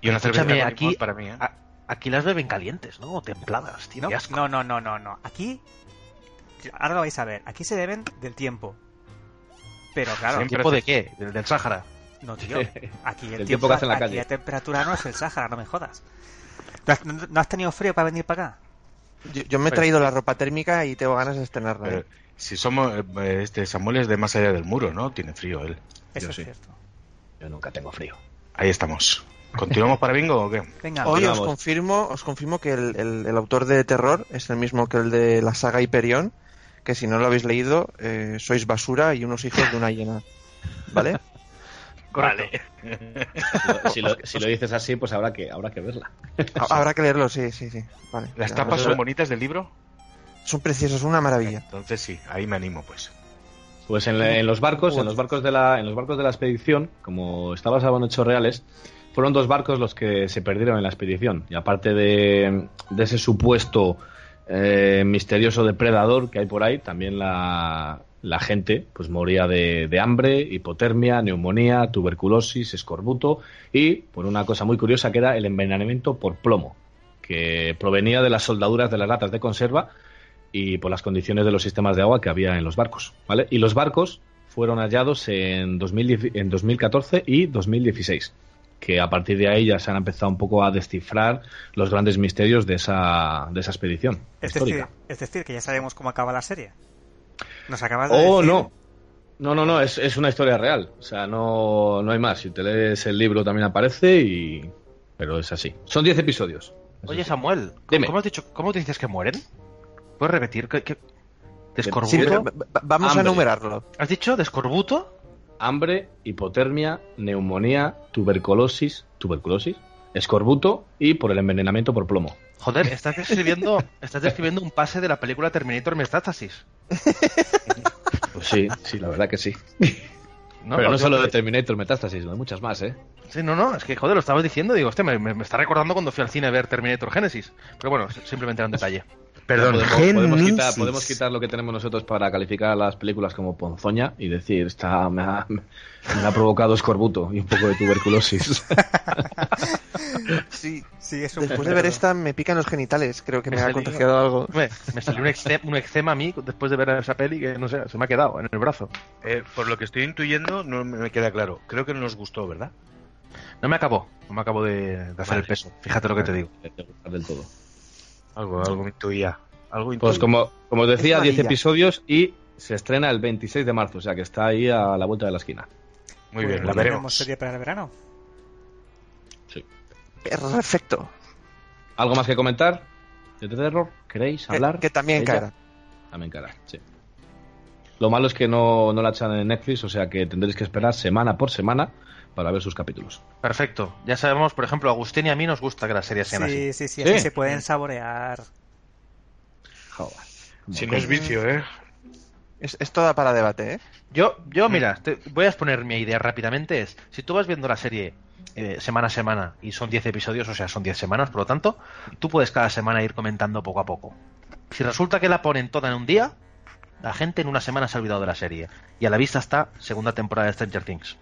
Y una cerveza Escúchame, aquí, para mí, ¿eh? a- aquí las beben calientes, ¿no? O templadas, tío. No, no, no, no, no, no. Aquí, ahora lo vais a ver, aquí se beben del tiempo. Pero claro, Siempre ¿Tiempo de qué? ¿Del, del Sáhara? No, tío. Aquí el tiempo, que hace en la aquí calle. la temperatura no es el Sáhara, no me jodas. ¿No has, no has tenido frío para venir para acá? Yo, yo me he traído la ropa térmica y tengo ganas de estrenarla. Pero ¿eh? si somos, eh, este Samuel es de más allá del muro, ¿no? Tiene frío él. Eso Yo es sí. cierto. Yo nunca tengo frío. Ahí estamos. ¿Continuamos para bingo o qué? Venga, Hoy os confirmo, os confirmo que el, el- el autor de terror es el mismo que el de la saga Hyperion, que si no lo habéis leído, eh, sois basura y unos hijos de una hiena. ¿Vale? Vale. Si lo, si lo dices así, pues habrá que, habrá que verla. Ha- Habrá que leerlo, sí, sí, sí. Vale. ¿Las Ya, tapas son bonitas del libro? son preciosas, una maravilla. Entonces sí, ahí me animo pues. Pues en, en los barcos, en los barcos de la, en los barcos de la expedición, como está basado en hechos reales, fueron dos barcos los que se perdieron en la expedición. Y aparte de, de ese supuesto eh, misterioso depredador que hay por ahí, también la, la gente pues moría de, de hambre, hipotermia, neumonía, tuberculosis, escorbuto y por una cosa muy curiosa que era el envenenamiento por plomo, que provenía de las soldaduras de las latas de conserva y por las condiciones de los sistemas de agua que había en los barcos, ¿vale? Y los barcos fueron hallados en, 2010 en 2014 y 2016, que a partir de ahí ya se han empezado un poco a descifrar los grandes misterios de esa, de esa expedición es decir, es decir, que ya sabemos cómo acaba la serie. Nos acabas de Oh, decir... no. No, no, no, es, es una historia real. O sea, no, no hay más. Si te lees el libro también aparece y... Pero es así. Son 10 episodios. Oye. Samuel, Dime. ¿cómo has dicho, cómo dices que mueren? ¿Puedes repetir? ¿Qué, qué- ¿De escorbuto? vamos Hambre. a enumerarlo. ¿Has dicho de escorbuto? hambre, hipotermia, neumonía, tuberculosis, tuberculosis, escorbuto y por el envenenamiento por plomo. Joder, estás describiendo, estás describiendo un pase de la película Terminator Metástasis. Pues sí, sí, la verdad que sí. No, Pero no solo de Terminator Metástasis, hay muchas más, ¿eh? Sí, no, no, es que joder, lo estabas diciendo, digo, hostia, me, me- me está recordando cuando fui al cine a ver Terminator Genesis. Pero bueno, simplemente era un detalle. Perdón, podemos, podemos quitar, Génesis. podemos quitar lo que tenemos nosotros para calificar las películas como ponzoña y decir, esta me ha, me ha provocado escorbuto y un poco de tuberculosis. Sí, Sí, es un después de ver esta me pican los genitales, creo que me, Me ha salió- contagiado algo. Me, me salió un eczema, un eczema a mí después de ver esa peli que, no sé, se me ha quedado en el brazo. Eh, por lo que estoy intuyendo, no me queda claro. Creo que no nos gustó, ¿verdad? No me acabó, no me acabo de, de hacer Vale. el peso. Fíjate lo que te digo. Del todo. Algo, algo me intuía. Algo Pues intuía. como, como os decía, Es 10 amarilla. episodios y se estrena el 26 de marzo, o sea que está ahí a la vuelta de la esquina. Muy Pues bien, la tenemos veremos. serie para el verano. Perfecto. ¿Algo más que comentar? ¿De terror? ¿Queréis Que, hablar? que también cara. También cara, sí. Lo malo es que no, no la echan en Netflix, o sea que tendréis que esperar semana por semana para ver sus capítulos. Perfecto. Ya sabemos, por ejemplo, a Agustín y a mí nos gusta que las series sean Sí, así. sí, sí, Sí. así se pueden saborear. Joder. Si no es vicio, ¿eh? Es, es toda para debate, ¿eh? Yo, yo mira, te- voy a exponer mi idea rápidamente. Es, si tú vas viendo la serie eh, semana a semana y son 10 episodios, o sea, son 10 semanas, por lo tanto, tú puedes cada semana ir comentando poco a poco. Si resulta que la ponen toda en un día, la gente en una semana se ha olvidado de la serie. Y a la vista está segunda temporada de Stranger Things.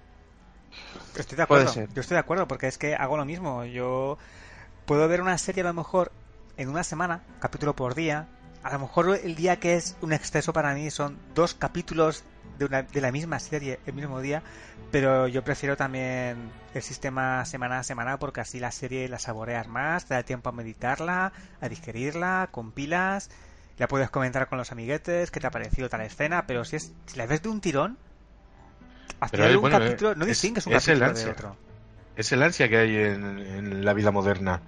Estoy de Puede acuerdo. ser. Yo estoy de acuerdo porque es que hago lo mismo. Yo puedo ver una serie a lo mejor en una semana, capítulo por día. A lo mejor el día que es un exceso para mí son dos capítulos de, una, de la misma serie el mismo día, pero yo prefiero también el sistema semana a semana porque así la serie la saboreas más, te da tiempo a meditarla, a digerirla, compilas, la puedes comentar con los amiguetes, qué te ha parecido tal escena, pero si, es, si la ves de un tirón, al final un bueno, capítulo, eh, no es- distingues un es el capítulo de ansia. otro. Es el ansia que hay en, en la vida moderna.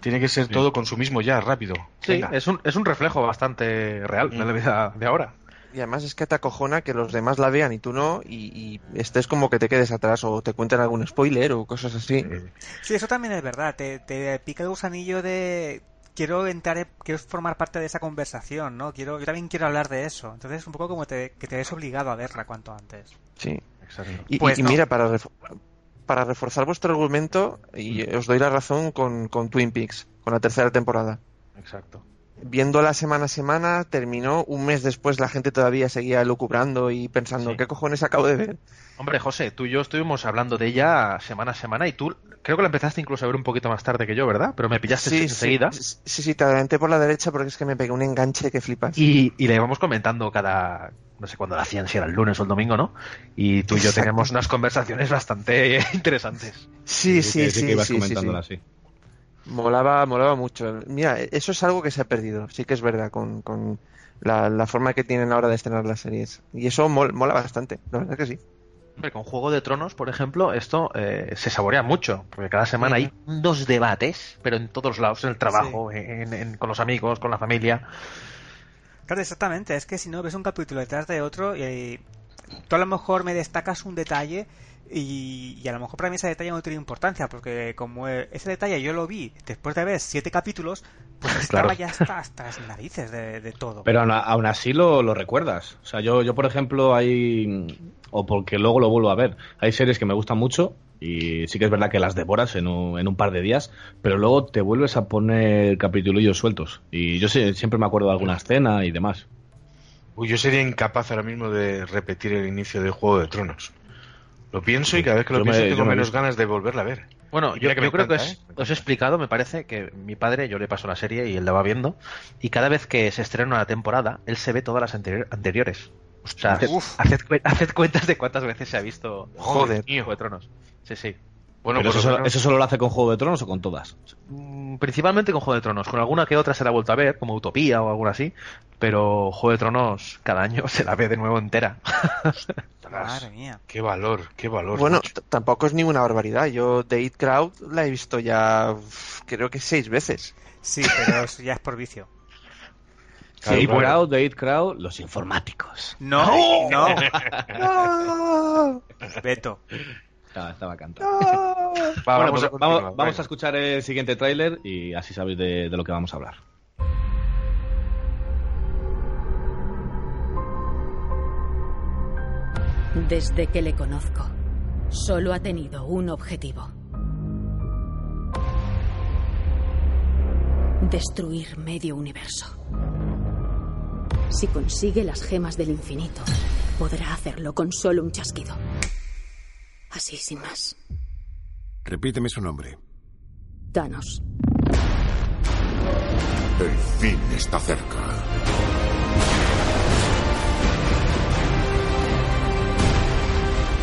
Tiene que ser todo consumismo ya, rápido. Sí, es un, es un reflejo bastante real de la vida de ahora. Y además es que te acojona que los demás la vean y tú no, y, y estés como que te quedes atrás o te cuenten algún spoiler o cosas así. Sí, eso también es verdad. Te, te pica el gusanillo de quiero entrar, quiero formar parte de esa conversación, ¿no? Quiero, yo también quiero hablar de eso. Entonces es un poco como te, que te ves obligado a verla cuanto antes. Sí. Exacto. Y, Pues y no. mira, para, ref- para reforzar vuestro argumento, y os doy la razón con, con Twin Peaks, con la tercera temporada. Exacto. Viéndola semana a semana, terminó un mes después, la gente todavía seguía lucubrando y pensando, Sí. ¿qué cojones acabo de ver? Hombre, José, tú y yo estuvimos hablando de ella semana a semana y tú creo que la empezaste incluso a ver un poquito más tarde que yo, ¿verdad? Pero me pillaste Sí, enseguida. Sí, sí, sí, te adelanté por la derecha porque es que me pegué un enganche que flipas. Y, y le íbamos comentando cada, no sé cuándo la hacían, si era el lunes o el domingo, ¿no? Y tú y yo Exacto. teníamos unas conversaciones bastante interesantes. Sí, sí, sí, que ibas sí, sí, comentándola sí. así. Molaba, molaba mucho. Mira, eso es algo que se ha perdido, sí que es verdad, con, con la, la forma que tienen ahora de estrenar las series. Y eso mol- mola bastante, la verdad que sí. Hombre, con Juego de Tronos, por ejemplo, esto eh, se saborea mucho, porque cada semana hay dos debates, pero en todos lados, en el trabajo, en- en- con los amigos, con la familia. Claro, exactamente. Es que si no ves un capítulo detrás de otro y tú a lo mejor me destacas un detalle y, y a lo mejor para mí ese detalle no tiene importancia porque como eh, ese detalle yo lo vi después de ver siete capítulos, pues estaba Claro. ya hasta, hasta las narices de, de todo. Pero aún, aún así lo, lo recuerdas. O sea, yo, yo, por ejemplo, hay. O porque luego lo vuelvo a ver. Hay series que me gustan mucho y sí que es verdad que las devoras en un, en un par de días, pero luego te vuelves a poner capitulillos sueltos. Y yo sé- siempre me acuerdo de alguna escena y demás. Uy, yo sería incapaz ahora mismo de repetir el inicio de Juego de Tronos. Lo pienso y cada vez que lo Yo pienso tengo menos ganas de volverla a ver. Bueno, yo, creo que os, ¿eh? os he explicado, me parece, que mi padre, yo le paso la serie y él la va viendo, y cada vez que se estrena una temporada, él se ve todas las anterior- anteriores. O sea, haced cuentas de cuántas veces se ha visto Joder, Juego de Tronos. Sí, sí. Bueno, Pero eso, lo solo- menos- ¿Eso solo lo hace con Juego de Tronos o con todas? Mm, Principalmente con Juego de Tronos, con alguna que otra se la ha vuelto a ver, como Utopía o alguna así, pero Juego de Tronos cada año se la ve de nuevo entera. Madre mía. Qué valor, qué valor. Bueno, tampoco es ninguna barbaridad. Yo The It Crowd la he visto ya creo que seis veces. Sí, pero eso ya es por vicio. Sí, It Crowd, It Crowd, los informáticos. No, no. Beto. Estaba, estaba cantando. bueno, vamos pues a vamos, a escuchar el siguiente tráiler y así sabéis de, de lo que vamos a hablar. Desde que le conozco, solo ha tenido un objetivo. Destruir medio universo. Si consigue las gemas del infinito, podrá hacerlo con solo un chasquido. Así, sin más. Repíteme su nombre. Thanos. El fin está cerca.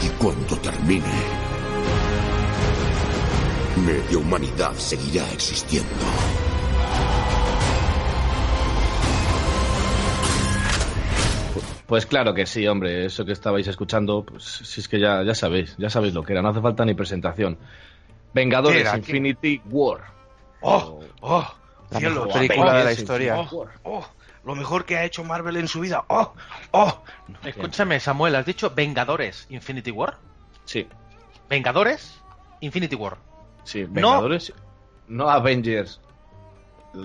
Y cuando termine, media humanidad seguirá existiendo. Pues claro que sí, hombre, eso que estabais escuchando, pues si es que ya, ya sabéis, ya sabéis lo que era, no hace falta ni presentación. Vengadores. Infinity War. ¡Oh! ¡Oh! La cielo, mejor película de la historia. War. ¡Oh! Lo mejor que ha hecho Marvel en su vida. ¡Oh! ¡Oh! Escúchame, Samuel, ¿has dicho Vengadores Infinity War? Sí, Vengadores Infinity War. sí, Vengadores, no, Avengers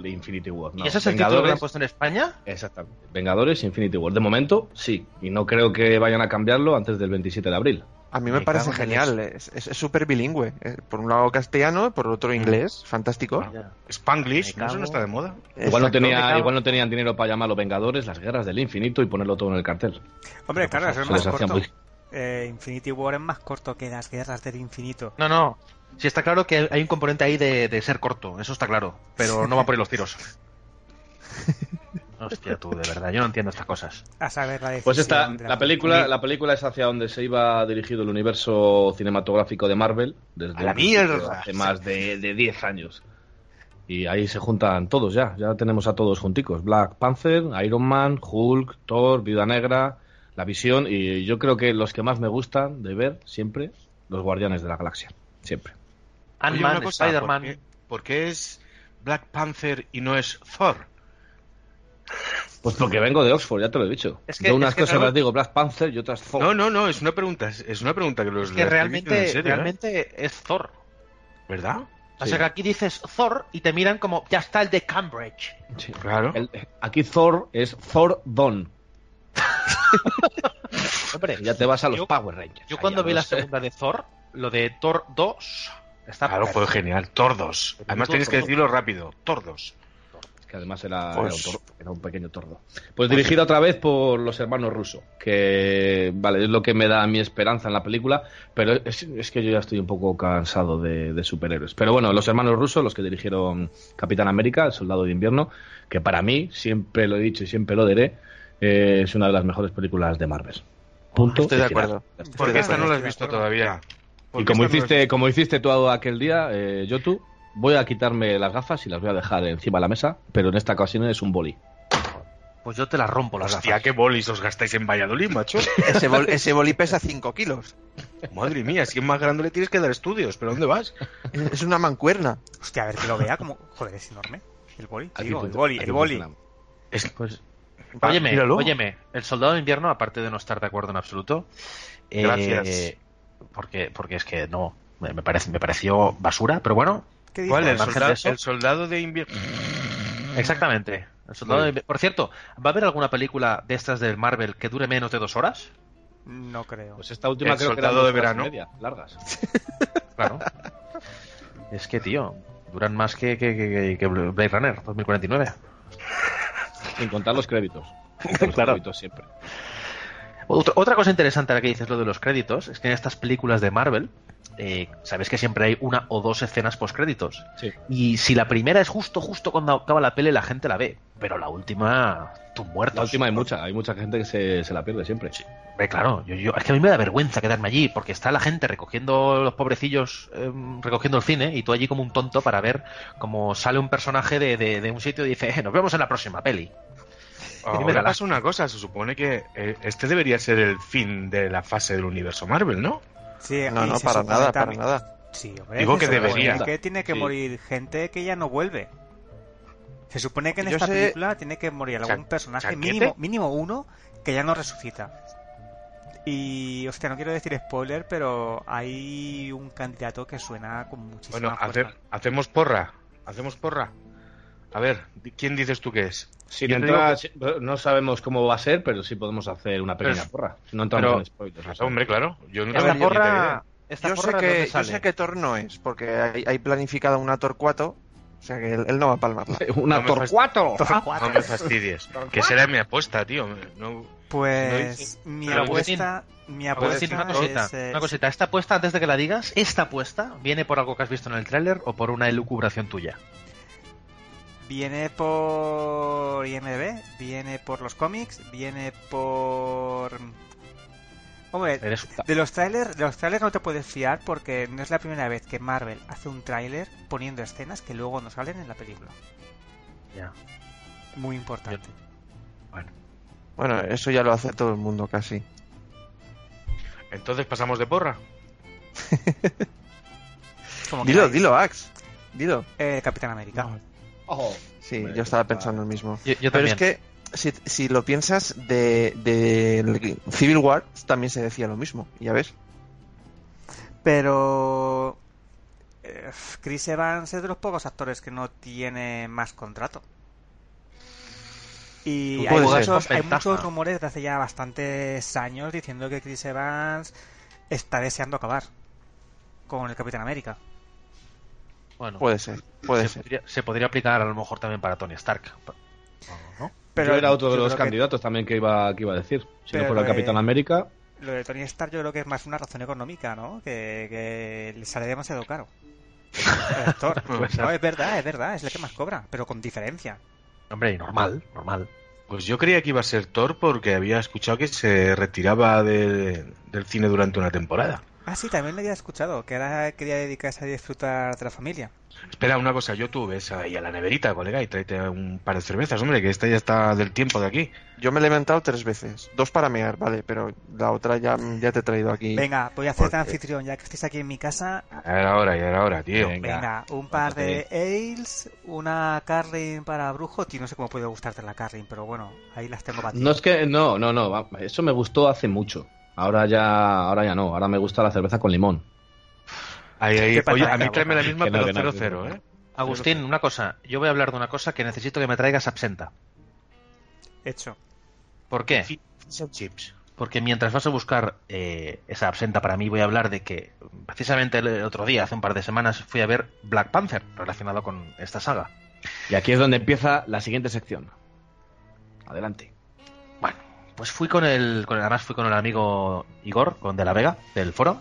Infinity War. No. ¿Y ese es el título que le han Vengadores, puesto en España? exactamente. Vengadores Infinity War. De momento, sí, y no creo que vayan a cambiarlo antes del 27 de abril. A mí me, Me parece genial. Es súper bilingüe. Eh, Por un lado castellano, por otro inglés. Fantástico. Spanglish, Me ¿no? eso no está de moda. Igual no, tenía, igual no tenían dinero para llamarlo Vengadores, las guerras del infinito y ponerlo todo en el cartel. Hombre, claro, eso es más corto. muy- Eh, Infinity War es más corto que las guerras del infinito. No, no. Sí, está claro que hay un componente ahí de, de ser corto, eso está claro. Pero no va por ahí los tiros. Hostia, tú, de verdad, yo no entiendo estas cosas. A saber la decisión Pues esta, la película, la película es hacia donde se iba dirigido el universo cinematográfico de Marvel desde ¡A la un principio, mierda! hace más de, de 10 años. Y ahí se juntan todos ya, ya tenemos a todos junticos. Black Panther, Iron Man, Hulk, Thor, Viuda Negra, La Visión y yo creo que los que más me gustan de ver siempre, los Guardianes de la Galaxia. Siempre. Ant-Man, Spider-Man. ¿por qué, por qué es Black Panther y no es Thor? Pues porque vengo de Oxford, ya te lo he dicho. Es que- Yo unas es que cosas realmente- las digo Black Panther y otras Thor. No, no, no, es una pregunta, es, es una pregunta que los Es que realmente, en serio, ¿eh? realmente es Thor. ¿Verdad? O sea que aquí dices Thor y te miran como, ya está el de Cambridge. Sí. Claro. El- aquí Thor es Thor Don. Hombre, Ya te vas a los yo- Power Rangers. Yo cuando vi la sé. segunda de Thor, lo de Thor 2, está Claro, fue genial. Tordos. Además tienes que decirlo rápido. Tordos. Es que además era, Pues- era un tordo, era un pequeño tordo. Pues dirigida otra vez por los hermanos rusos, que vale, es lo que me da mi esperanza en la película, pero es, es que yo ya estoy un poco cansado de, de superhéroes. Pero bueno, los hermanos rusos, los que dirigieron Capitán América, El Soldado de Invierno, que para mí, siempre lo he dicho y siempre lo diré, eh, es una de las mejores películas de Marvel. Punto. Estoy de acuerdo. Porque esta no la has visto todavía. ¿Por Y como hiciste, como hiciste tú aquel día, eh, yo tú, voy a quitarme las gafas y las voy a dejar encima de la mesa, pero en esta ocasión es un boli. Pues yo te la rompo las Hostia, gafas. qué bolis os gastáis en Valladolid, macho. Ese, bol- ese boli pesa 5 kilos. Madre mía, si es más grande le tienes que dar estudios. ¿Pero dónde vas? Es una mancuerna. Hostia, a ver que lo vea como. Joder, es enorme. El boli. Aquí Digo, el boli, el boli. Es- Pues, Ah, óyeme, míralo. óyeme, el soldado de invierno, aparte de no estar de acuerdo en absoluto, eh, Gracias. Porque, porque es que no, me, parece, me pareció basura, pero bueno, ¿Qué ¿Cuál? El soldado, de el soldado de invierno. exactamente. El soldado de Por cierto, ¿va a haber alguna película de estas del Marvel que dure menos de dos horas? No creo. Pues esta última El creo que soldado eran de dos horas y verano. media, largas. Claro. es que, tío, duran más que, que, que- que Blade Runner 2049. Sin contar los créditos. Los Claro. créditos siempre. Otra, otra cosa interesante ahora que dices lo de los créditos es que en estas películas de Marvel, eh, sabes que siempre hay una o dos escenas postcréditos. Sí. Y si la primera es justo, justo cuando acaba la peli, la gente la ve. Pero la última, tú muertos. La última hay mucha, hay mucha gente que se, se la pierde siempre. Claro, yo, yo- es que a mí me da vergüenza quedarme allí, porque está la gente recogiendo los pobrecillos, eh, recogiendo el cine, y tú allí como un tonto para ver cómo sale un personaje de, de- de un sitio y dice, "Eh, nos vemos en la próxima peli. Ahora pasa una cosa, se supone que eh, este debería ser el fin de la fase del universo Marvel, ¿no? Sí, No, no, para nada, para también- nada. Sí, hombre, Digo que se supone debería. que tiene que Sí. morir gente que ya no vuelve. Se supone que en Yo esta sé- película tiene que morir algún personaje, mínimo, mínimo uno, que ya no resucita. Y, hostia, no quiero decir spoiler, pero hay un candidato que suena con muchísima Bueno, hace- hacemos porra. Hacemos porra. A ver, ¿quién dices tú que es? Si no, entra- que- si- no sabemos cómo va a ser, pero sí podemos hacer una pequeña Pero- porra. No entramos pero- en spoilers. o sea. Pues, Hombre, claro. Yo no tengo porra- idea. ¿Esta yo, sé que, yo sé que Thor no es, porque hay, hay planificada una Torcuato, o sea que él, él no va a palmarla. Una No Torcuato. Torcuato. No me fastidies. que será mi apuesta, tío. No- Pues mi Pero, apuesta, mi apuesta una cosita, es, eh, una cosita. Esta apuesta, antes de que la digas, ¿esta apuesta viene por algo que has visto en el tráiler o por una elucubración tuya? Viene por IMDb, viene por los cómics, viene por... Hombre, Eres- de los trailers, de los trailers no te puedes fiar porque no es la primera vez que Marvel hace un tráiler poniendo escenas que luego no salen en la película. Ya. Muy importante. Bueno, eso ya lo hace todo el mundo casi. Entonces pasamos de porra. Como Dilo, queráis. dilo, Ax. Dilo. Eh, Capitán América. Ojo. Sí, yo estaba pensando el mismo. Yo, yo Pero es que, si, si lo piensas, de, de Civil War también se decía lo mismo, ya ves. Pero eh, Chris Evans es de los pocos actores que no tiene más contrato. Y hay muchos, hay muchos rumores de hace ya bastantes años diciendo que Chris Evans está deseando acabar con el Capitán América. Bueno, Puede ser, puede se, ser. Podría, se podría aplicar a lo mejor también para Tony Stark. ¿no? Pero yo era otro de los que candidatos también que iba, que iba a decir. Si Pero no fuera el lo de- Capitán América, Lo de Tony Stark yo creo que es más una razón económica, ¿no? Que, que le sale demasiado caro. El actor. Puede ser. No, es verdad, es verdad, es el que más cobra, pero con diferencia. Hombre, normal, normal. Pues yo creía que iba a ser Thor porque había escuchado que se retiraba de- del cine durante una temporada. Ah, sí, también lo había escuchado, que ahora quería dedicarse a disfrutar de la familia. Espera, una cosa, yo tú ves ahí a la neverita, colega, y tráete un par de cervezas, hombre, que esta ya está del tiempo de aquí. Yo me he levantado tres veces. Dos para mear, vale, pero la otra ya, ya te he traído aquí. Venga, voy a hacer de Porque- anfitrión, ya que estáis aquí en mi casa. Ya era hora, ya era hora, tío. Venga, un par de ales, una Carlin para brujo. Tío, no sé cómo puede gustarte la Carlin, pero bueno, ahí las tengo para ti. no es que. No, no, no. va, Eso me gustó hace mucho. Ahora ya, ahora ya no. Ahora me gusta la cerveza con limón. Ahí, ahí. Qué Oye, a mí tráeme la misma, pero que no, 0-0, que no. ¿eh? Agustín, una cosa. Yo voy a hablar de una cosa que necesito que me traigas absenta. Hecho. ¿Por qué? Fish and chips. Porque mientras vas a buscar eh, esa absenta para mí, voy a hablar de que precisamente el otro día, hace un par de semanas, fui a ver Black Panther relacionado con esta saga. Y aquí es donde empieza la siguiente sección. Adelante. Pues fui con el, con el- además fui con el amigo Igor, con De la Vega, del foro,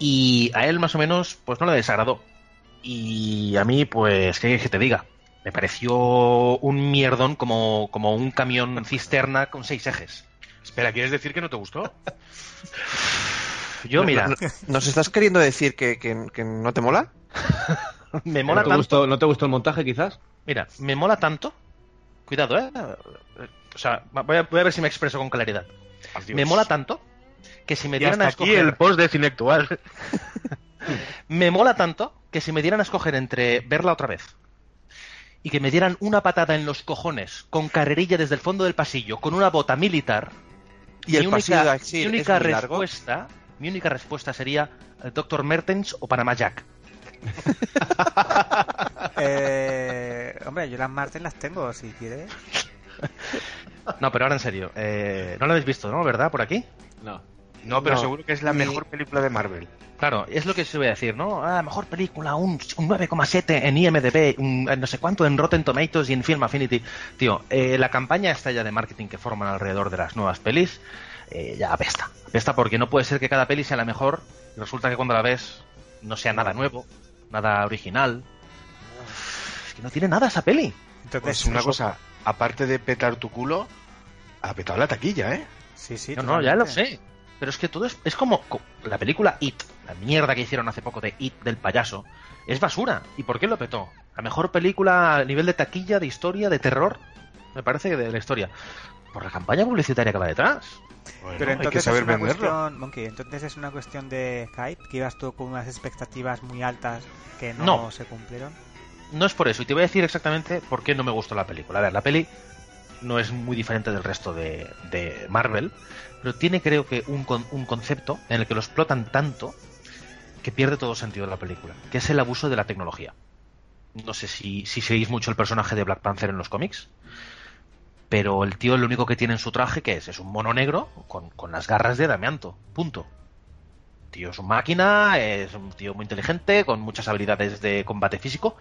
y a él más o menos, pues no le desagradó. Y a mí, pues, ¿qué que te diga? Me pareció un mierdón como, como un camión cisterna con seis ejes. Espera, ¿quieres decir que no te gustó? Yo, mira, No- ¿Nos estás queriendo decir que, que- que no te mola? me mola ¿No te, tanto. gustó, ¿No te gustó el montaje, quizás? Mira, me mola tanto. Cuidado, eh. O sea, voy a, voy a ver si me expreso con claridad. Adiós. Me mola tanto que si me Y dieran hasta a aquí escoger. el post de cine actual. Me mola tanto que si me dieran a escoger entre verla otra vez y que me dieran una patada en los cojones con carrerilla desde el fondo del pasillo con una bota militar Y el mi única, mi única largo. respuesta mi única respuesta sería eh, Dr. Mertens o Panama Jack Eh, hombre, yo las Martin las tengo, si quieres. no pero ahora en serio eh, no la habéis visto ¿no? ¿verdad? por aquí No. No, pero No. seguro que es la Ni- mejor película de Marvel. Claro, es lo que se voy a decir, ¿no? Ah, mejor película, un, un 9,7 en IMDB, un no sé cuánto en Rotten Tomatoes y en Film Affinity. Tío, eh, la campaña esta ya de marketing que forman alrededor de las nuevas pelis, eh, ya apesta. Apesta porque no puede ser que cada peli sea la mejor y resulta que cuando la ves no sea nada nuevo, nada original. Es que no tiene nada esa peli. Entonces, Pues una cosa, aparte de petar tu culo, ha petado la taquilla, ¿eh? Sí, sí. No, no, ya lo sé. Pero es que todo es, es como co- la película It, la mierda que hicieron hace poco de It del payaso, es basura. ¿Y por qué lo petó? La mejor película a nivel de taquilla, de historia, de terror, me parece que de la historia. Por la campaña publicitaria que va detrás. Bueno, Pero hay que entonces saber es una venderlo. cuestión, Monkey, entonces es una cuestión de hype, que ibas tú con unas expectativas muy altas que no, No. se cumplieron. no es por eso. Y te voy a decir exactamente por qué no me gustó la película. A ver, la peli no es muy diferente del resto de, de Marvel, pero tiene creo que un, con- un concepto en el que lo explotan tanto que pierde todo sentido la película, que es el abuso de la tecnología. No sé si, si seguís mucho el personaje de Black Panther en los cómics, pero el tío lo único que tiene en su traje, que es? Es un mono negro con, con las garras de Damianto. Punto. Tío es un máquina, es un tío muy inteligente, con muchas habilidades de combate físico,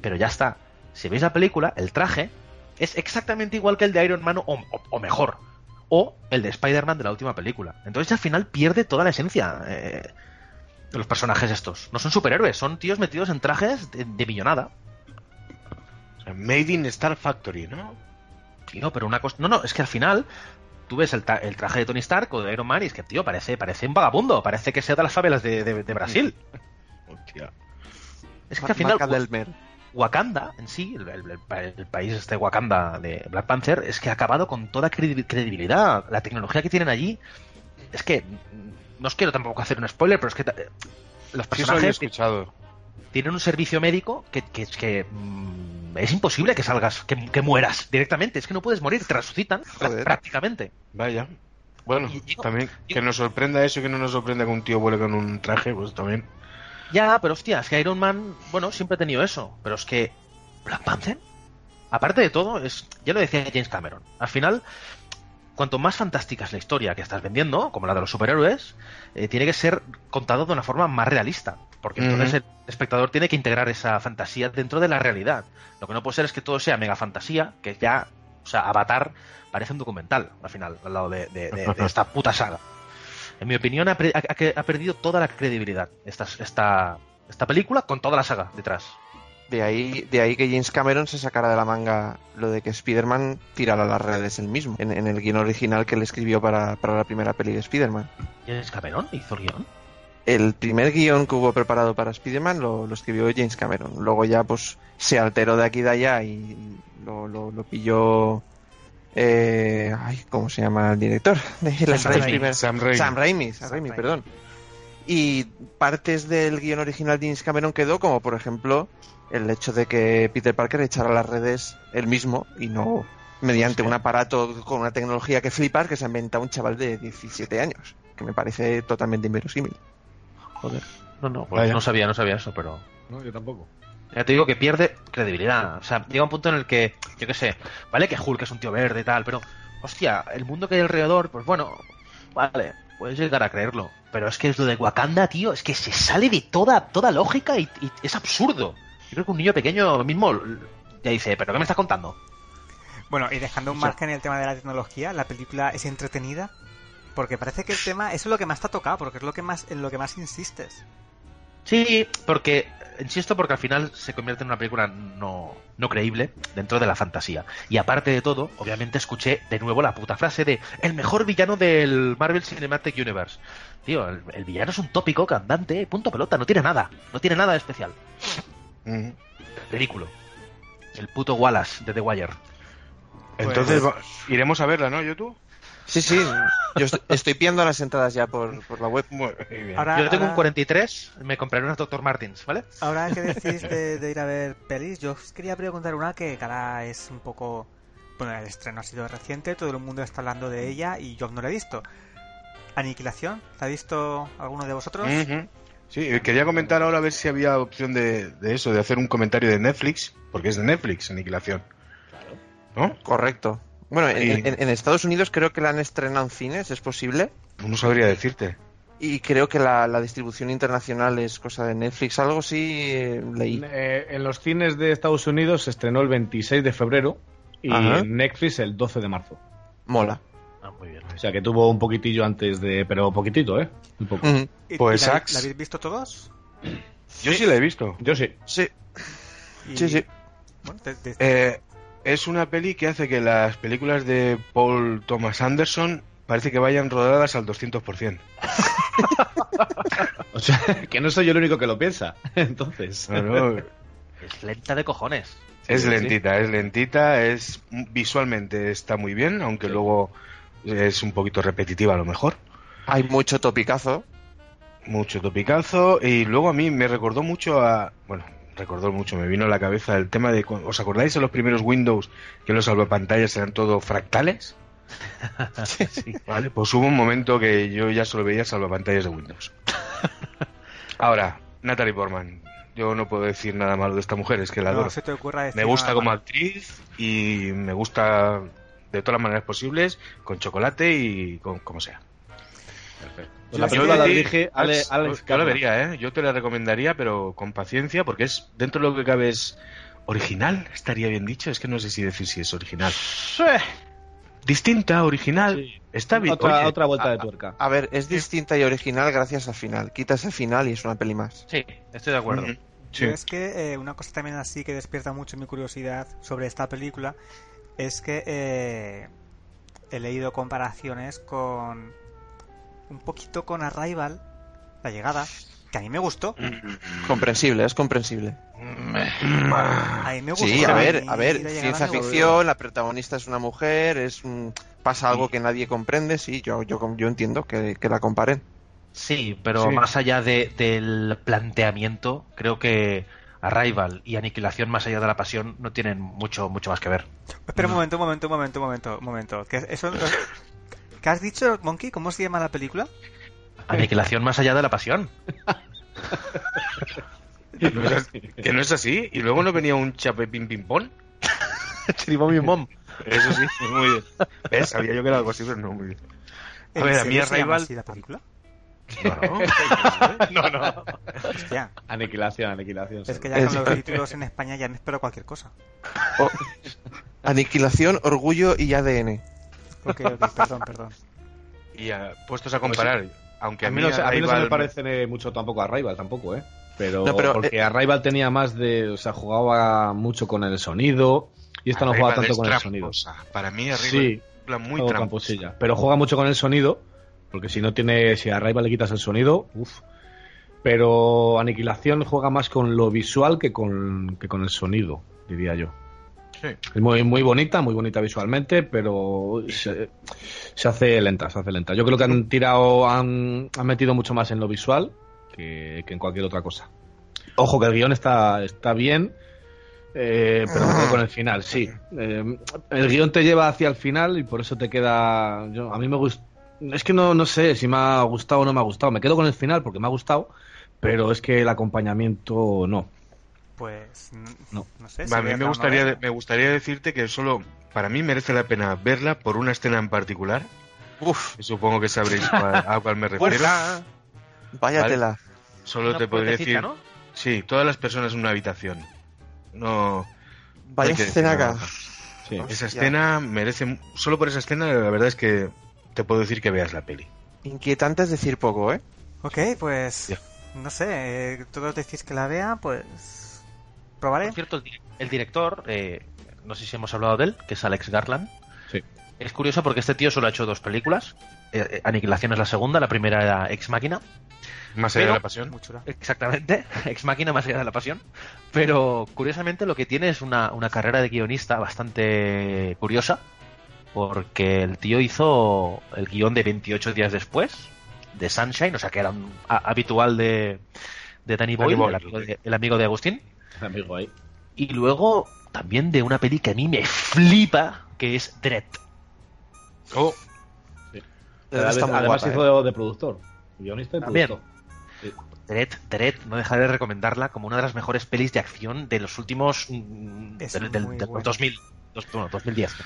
pero ya está. Si veis la película, el traje es exactamente igual que el de Iron Man o, o- mejor. O el de Spider-Man de la última película. Entonces al final pierde toda la esencia eh, de los personajes estos. No son superhéroes, son tíos metidos en trajes de, de millonada. Made in Star Factory, ¿no? Tío, pero una cosa... No, no, es que al final tú ves el, ta- el traje de Tony Stark o de Iron Man y es que, tío, parece, parece un vagabundo. Parece que sea de las favelas de, de- de Brasil. Es que al final... Marca. Wakanda en sí, el, el- el pa- el país este Wakanda de Black Panther, es que ha acabado con toda credi- credibilidad. La tecnología que tienen allí, es que no os quiero tampoco hacer un spoiler, pero es que ta- los Sí, eso lo he personajes escuchado. Tienen un servicio médico que, que, que, mm, es imposible que salgas, que, que mueras directamente. Es que no puedes morir, te resucitan Joder. prácticamente. Vaya. Bueno, también que nos sorprenda eso y que no nos sorprenda que un tío vuele con un traje, pues también. Ya, pero hostia, es que Iron Man, bueno, siempre ha tenido eso. Pero es que Black Panther, aparte de todo, es ya lo decía James Cameron. Al final, cuanto más fantástica es la historia que estás vendiendo, como la de los superhéroes, eh, tiene que ser contado de una forma más realista. Porque entonces el espectador tiene que integrar esa fantasía dentro de la realidad. Lo que no puede ser es que todo sea mega fantasía, que ya, o sea, Avatar parece un documental, al final, al lado de, de- de- de esta puta saga. En mi opinión, ha, perdido toda la credibilidad esta, esta, esta película con toda la saga detrás. De ahí, de ahí que James Cameron se sacara de la manga lo de que Spider-Man tirara a las redes él mismo, en, en el guion original que él escribió para, para la primera peli de Spider-Man. James Cameron hizo el guion. El primer guion que hubo preparado para Spider-Man lo, lo escribió James Cameron. Luego ya pues se alteró de aquí y de allá y lo, lo, lo pilló... Eh, ay, ¿Cómo se llama el director? De las Sam Raimi. Sam Raimi. Sam Raimi, Sam Raimi, perdón. Y partes del guion original de James Cameron quedó, como por ejemplo el hecho de que Peter Parker echara las redes él mismo y no mediante un aparato con una tecnología que flipas que se ha inventado un chaval de 17 años, que me parece totalmente inverosímil. Joder. No, no, pues Vaya. no sabía, no sabía eso, pero. No, yo tampoco. Ya te digo que pierde credibilidad. O sea, llega un punto en el que, yo qué sé, vale que Hulk es un tío verde y tal, pero, hostia, el mundo que hay alrededor, pues bueno, vale, puedes llegar a creerlo. Pero es que es lo de Wakanda, tío, es que se sale de toda, toda lógica y, y es absurdo. Yo creo que un niño pequeño mismo ya dice, ¿pero qué me estás contando? Bueno, y dejando un margen en el tema de la tecnología, la película es entretenida. Porque parece que el tema, eso es lo que más te ha tocado, porque es lo que más, en lo que más insistes. Sí, porque, insisto, porque al final se convierte en una película no, no creíble dentro de la fantasía. Y aparte de todo, obviamente escuché de nuevo la puta frase de el mejor villano del Marvel Cinematic Universe. Tío, el, el villano es un tópico cantante, punto pelota, no tiene nada, no tiene nada de especial. Ridículo. El puto Wallace de The Wire. Entonces Pues- iremos a verla, ¿no? ¿Yo tú? Sí, sí, yo est- estoy pidiendo las entradas ya por, por la web. Ahora- Yo tengo un ahora- 43, me compraré unas Dr. Martins, ¿vale? Ahora que decís de, de ir a ver pelis, yo os quería preguntar una que cara es un poco... Bueno, el estreno ha sido reciente, todo el mundo está hablando de ella y yo no la he visto. Aniquilación, ¿la ha visto alguno de vosotros? Sí, eh, quería comentar ahora a ver si había opción de, de eso, de hacer un comentario de Netflix, porque es de Netflix, Aniquilación. ¿No? Correcto. Bueno, en, Y- en- en Estados Unidos creo que la han estrenado en cines, es posible. No sabría decirte. Y creo que la, la distribución internacional es cosa de Netflix, algo sí eh, leí. Eh, en los cines de Estados Unidos se estrenó el 26 de febrero y Ajá. en Netflix el 12 de marzo. Mola. Ah, muy bien. O sea que tuvo un poquitillo antes de. Pero poquitito, ¿eh? Un poco. ¿Y- Pues y la, Sax. ¿La habéis visto todos? Yo sí la he visto. Yo sí. Sí. Y- Sí, sí. Bueno, de- de- Eh, es una peli que hace que las películas de Paul Thomas Anderson parece que vayan rodadas al 200%. O sea, que no soy yo el único que lo piensa. Entonces. No, no, Es lenta de cojones. es Sí, sí. lentita, es lentita, es visualmente está muy bien, aunque luego es un poquito repetitiva a lo mejor. Hay mucho topicazo. Mucho topicazo y luego a mí me recordó mucho a, bueno, recordó mucho, me vino a la cabeza el tema de... ¿Os acordáis de los primeros Windows que los salvapantallas eran todo fractales? sí. Vale, pues hubo un momento que yo ya solo veía salvapantallas de Windows. Ahora, Natalie Portman. Yo no puedo decir nada malo de esta mujer, es que la No adoro. se te ocurra decir Me gusta como malo. actriz y me gusta de todas las maneras posibles, con chocolate y con como sea. Pues la película la dirige Ale- Alex, Alex yo vería, ¿eh? Yo te la recomendaría, pero con paciencia, porque es dentro de lo que cabe es original, estaría bien dicho. Es que no sé si decir si es original. Distinta, original. Está bien. Otra, Oye, otra vuelta a- de tuerca. A ver, es distinta y original gracias al final. Quitas el final y es una peli más. Sí, estoy de acuerdo. Es que eh, una cosa también así que despierta mucho mi curiosidad sobre esta película es que eh, he leído comparaciones con un poquito con Arrival, la llegada, que a mí me gustó. Comprensible, es comprensible. A mí me gustó. Sí, a ver, a ver, ciencia ficción, la protagonista es una mujer, es pasa algo que nadie comprende, sí, yo yo, yo entiendo que, que la comparen. Sí, pero Sí. más allá de- del planteamiento, creo que Arrival y Aniquilación más allá de la pasión no tienen mucho mucho más que ver. Espera un momento, un momento, un momento, un momento, un momento. ¿Qué, eso, ¿Qué has dicho, Monkey? ¿Cómo se llama la película? Aniquilación más allá de la pasión. No es que no es así. Y luego no venía un chape pim pim pom. Chiribom. Eso sí, muy bien. ¿Ves? Sabía yo que era algo así, pero no muy bien. A ¿En ver, a mí llama Arrival. así la película? No, no. Hostia, Aniquilación, aniquilación. es que ya con los títulos en España ya me espero cualquier cosa. Aniquilación, orgullo y ADN. Ok, ok, perdón, perdón. Y ah, puestos a comparar, aunque A a mí, mí, no, se- a mí no se me parece mucho tampoco a Rival, tampoco, ¿eh? Pero, No, pero, porque eh, a Rival tenía más de. O sea, jugaba mucho con el sonido. Y esta no juega Arrival tanto es con el sonido. Para mí, Arrival Sí, es una película muy tramposilla. Pero juega mucho con el sonido. Porque si no tiene. Si a Rival le quitas el sonido, uff. Pero Aniquilación juega más con lo visual que con, que con el sonido, diría yo. Es muy, muy bonita, muy bonita visualmente, pero se, se hace lenta, se hace lenta. Yo creo que han tirado, han, han metido mucho más en lo visual que, que en cualquier otra cosa. Ojo que el guion está, está bien, eh, pero me quedo con el final, sí. Eh, el guion te lleva hacia el final y por eso te queda... Yo, a mí me gusta... Es que no, no sé si me ha gustado o no me ha gustado. Me quedo con el final porque me ha gustado, pero es que el acompañamiento no. Pues n- No. no sé. a mí me gustaría, novela. me gustaría decirte que solo para mí merece la pena verla por una escena en particular. Uf, Supongo que sabréis cuál- a cuál me refiero. Fuerza. váyatela. Solo Una te podría decir. ¿no? Sí, todas las personas en una habitación. No. Vaya escena acá. Sí. Esa escena merece. Solo por esa escena, la verdad es que te puedo decir que veas la peli. Inquietante es decir poco, ¿eh? Ok, pues. Ya. No sé, eh, todos decís que la vea, pues. Probaré. Por cierto, el, di- el director, eh, no sé si hemos hablado de él, que es Alex Garland. Sí. Es curioso porque este tío solo ha hecho dos películas. Eh, eh, Aniquilación es la segunda, la primera era Ex Máquina. Más allá Pero- de la pasión. Muy chula. Exactamente, Ex Máquina más allá de la pasión. Pero curiosamente lo que tiene es una, una carrera de guionista bastante curiosa. Porque el tío hizo el guion de 28 días después, de Sunshine, o sea que era un a- habitual de, de Danny Boyle, Boyle, el, amigo de, el amigo de Agustín. Amigo ahí. Y luego también de una peli que a mí me flipa, que es Dread. Oh, Además, Está muy además guapa, ¿eh? hizo de productor, guionista y También. productor. Dread, Dread, no dejaré de recomendarla como una de las mejores pelis de acción de los últimos. mm, Es del, del- del buena. 2000. dos- bueno, 2010.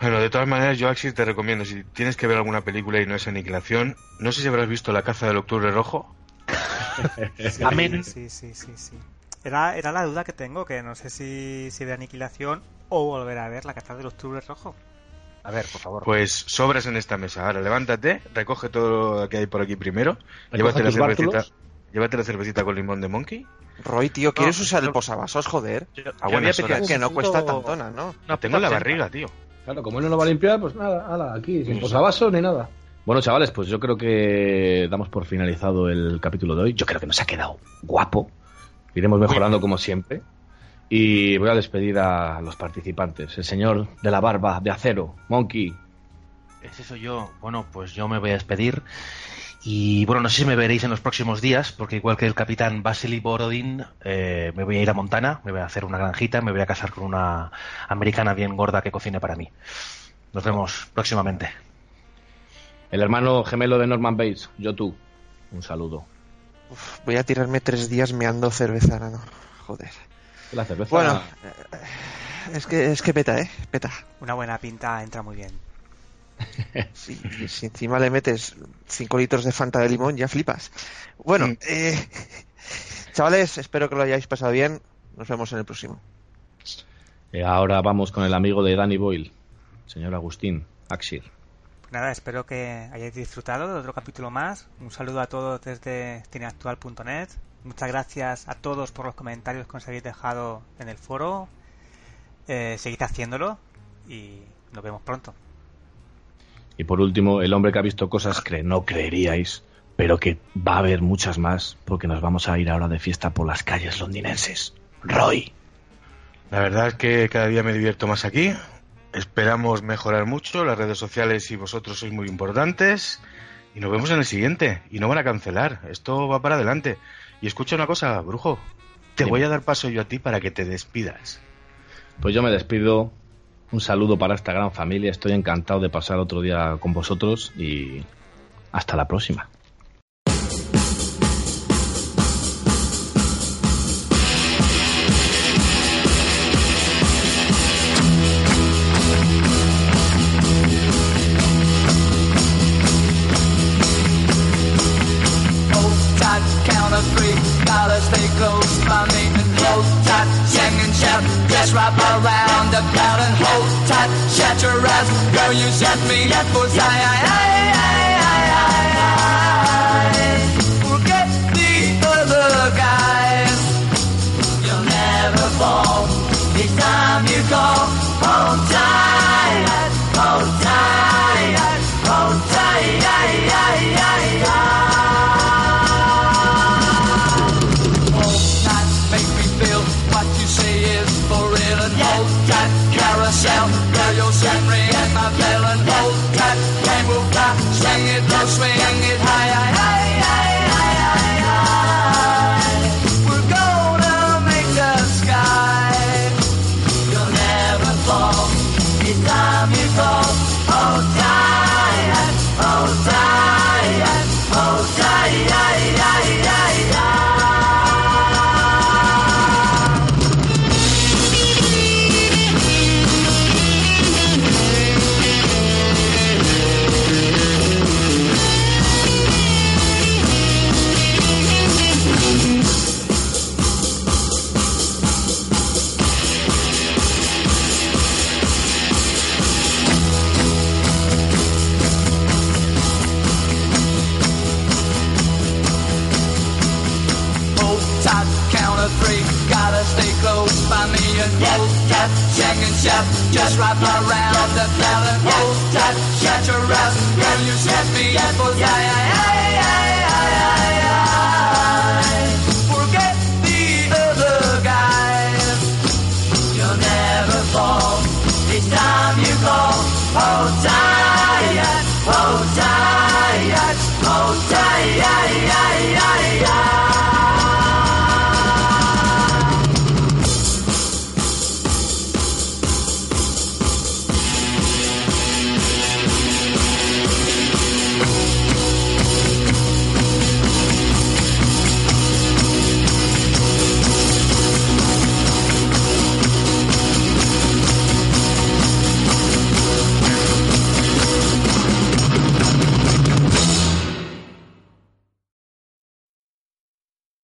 Bueno, de todas maneras, yo Axis te recomiendo, si tienes que ver alguna película y no es Aniquilación, no sé si habrás visto La caza del octubre rojo. Amén. Sí, sí, sí, sí. Era, era la duda que tengo, que no sé si, si de aniquilación o volver a ver la caza del octubre rojo. A ver, por favor. Pues sobras en esta mesa. Ahora levántate, recoge todo lo que hay por aquí primero, llévate la cervecita, bártulos. llévate la cervecita con limón de Monkey. Roy, tío, ¿quieres No, usar el no. posavasos, joder? Yo- a yo buenas horas. Que no cuesta tantona, ¿no? una Tengo en la barriga, tío. Claro, como él no lo va a limpiar, pues nada, ala, aquí, sin posavasos ni nada. Bueno, chavales, pues yo creo que damos por finalizado el capítulo de hoy. Yo creo que nos ha quedado guapo. Iremos mejorando como siempre. Y voy a despedir a los participantes. El señor de la barba de acero, Monkey. ¿Es eso yo? Bueno, pues yo me voy a despedir. Y bueno, no sé si me veréis en los próximos días, porque igual que el capitán Vasily Borodin, eh, me voy a ir a Montana, me voy a hacer una granjita, me voy a casar con una americana bien gorda que cocine para mí. Nos vemos próximamente. El hermano gemelo de Norman Bates, yo tú. Un saludo. Uf, voy a tirarme tres días meando cerveza, no. Joder. La cerveza. Bueno, eh, es que, es que peta, ¿eh? Peta. Una buena pinta entra muy bien. Sí, y si encima le metes 5 litros de Fanta de limón, ya flipas. Bueno, eh, chavales, espero que lo hayáis pasado bien. Nos vemos en el próximo. Ahora vamos con el amigo de Danny Boyle, señor Agustín Axir. Nada, espero que hayáis disfrutado de otro capítulo más. Un saludo a todos desde cineactual.net. Muchas gracias a todos por los comentarios que os habéis dejado en el foro. Eh, seguid haciéndolo y nos vemos pronto. Y por último, el hombre que ha visto cosas que no creeríais, pero que va a haber muchas más, porque nos vamos a ir ahora de fiesta por las calles londinenses. Roy. La verdad es que cada día me divierto más aquí. Esperamos mejorar mucho. Las redes sociales y vosotros sois muy importantes. Y nos vemos en el siguiente. Y no van a cancelar. Esto va para adelante. Y escucha una cosa, brujo. Te voy a dar paso yo a ti para que te despidas. Pues yo me despido. Un saludo para esta gran familia. Estoy encantado de pasar otro día con vosotros y hasta la próxima. You set me up for Hang it low, swing it high. step just wrap around the melon hole. That your ass when you set me up for Forget the other guys. You'll never fall each time you call. Hold tight, hold tight, hold tight.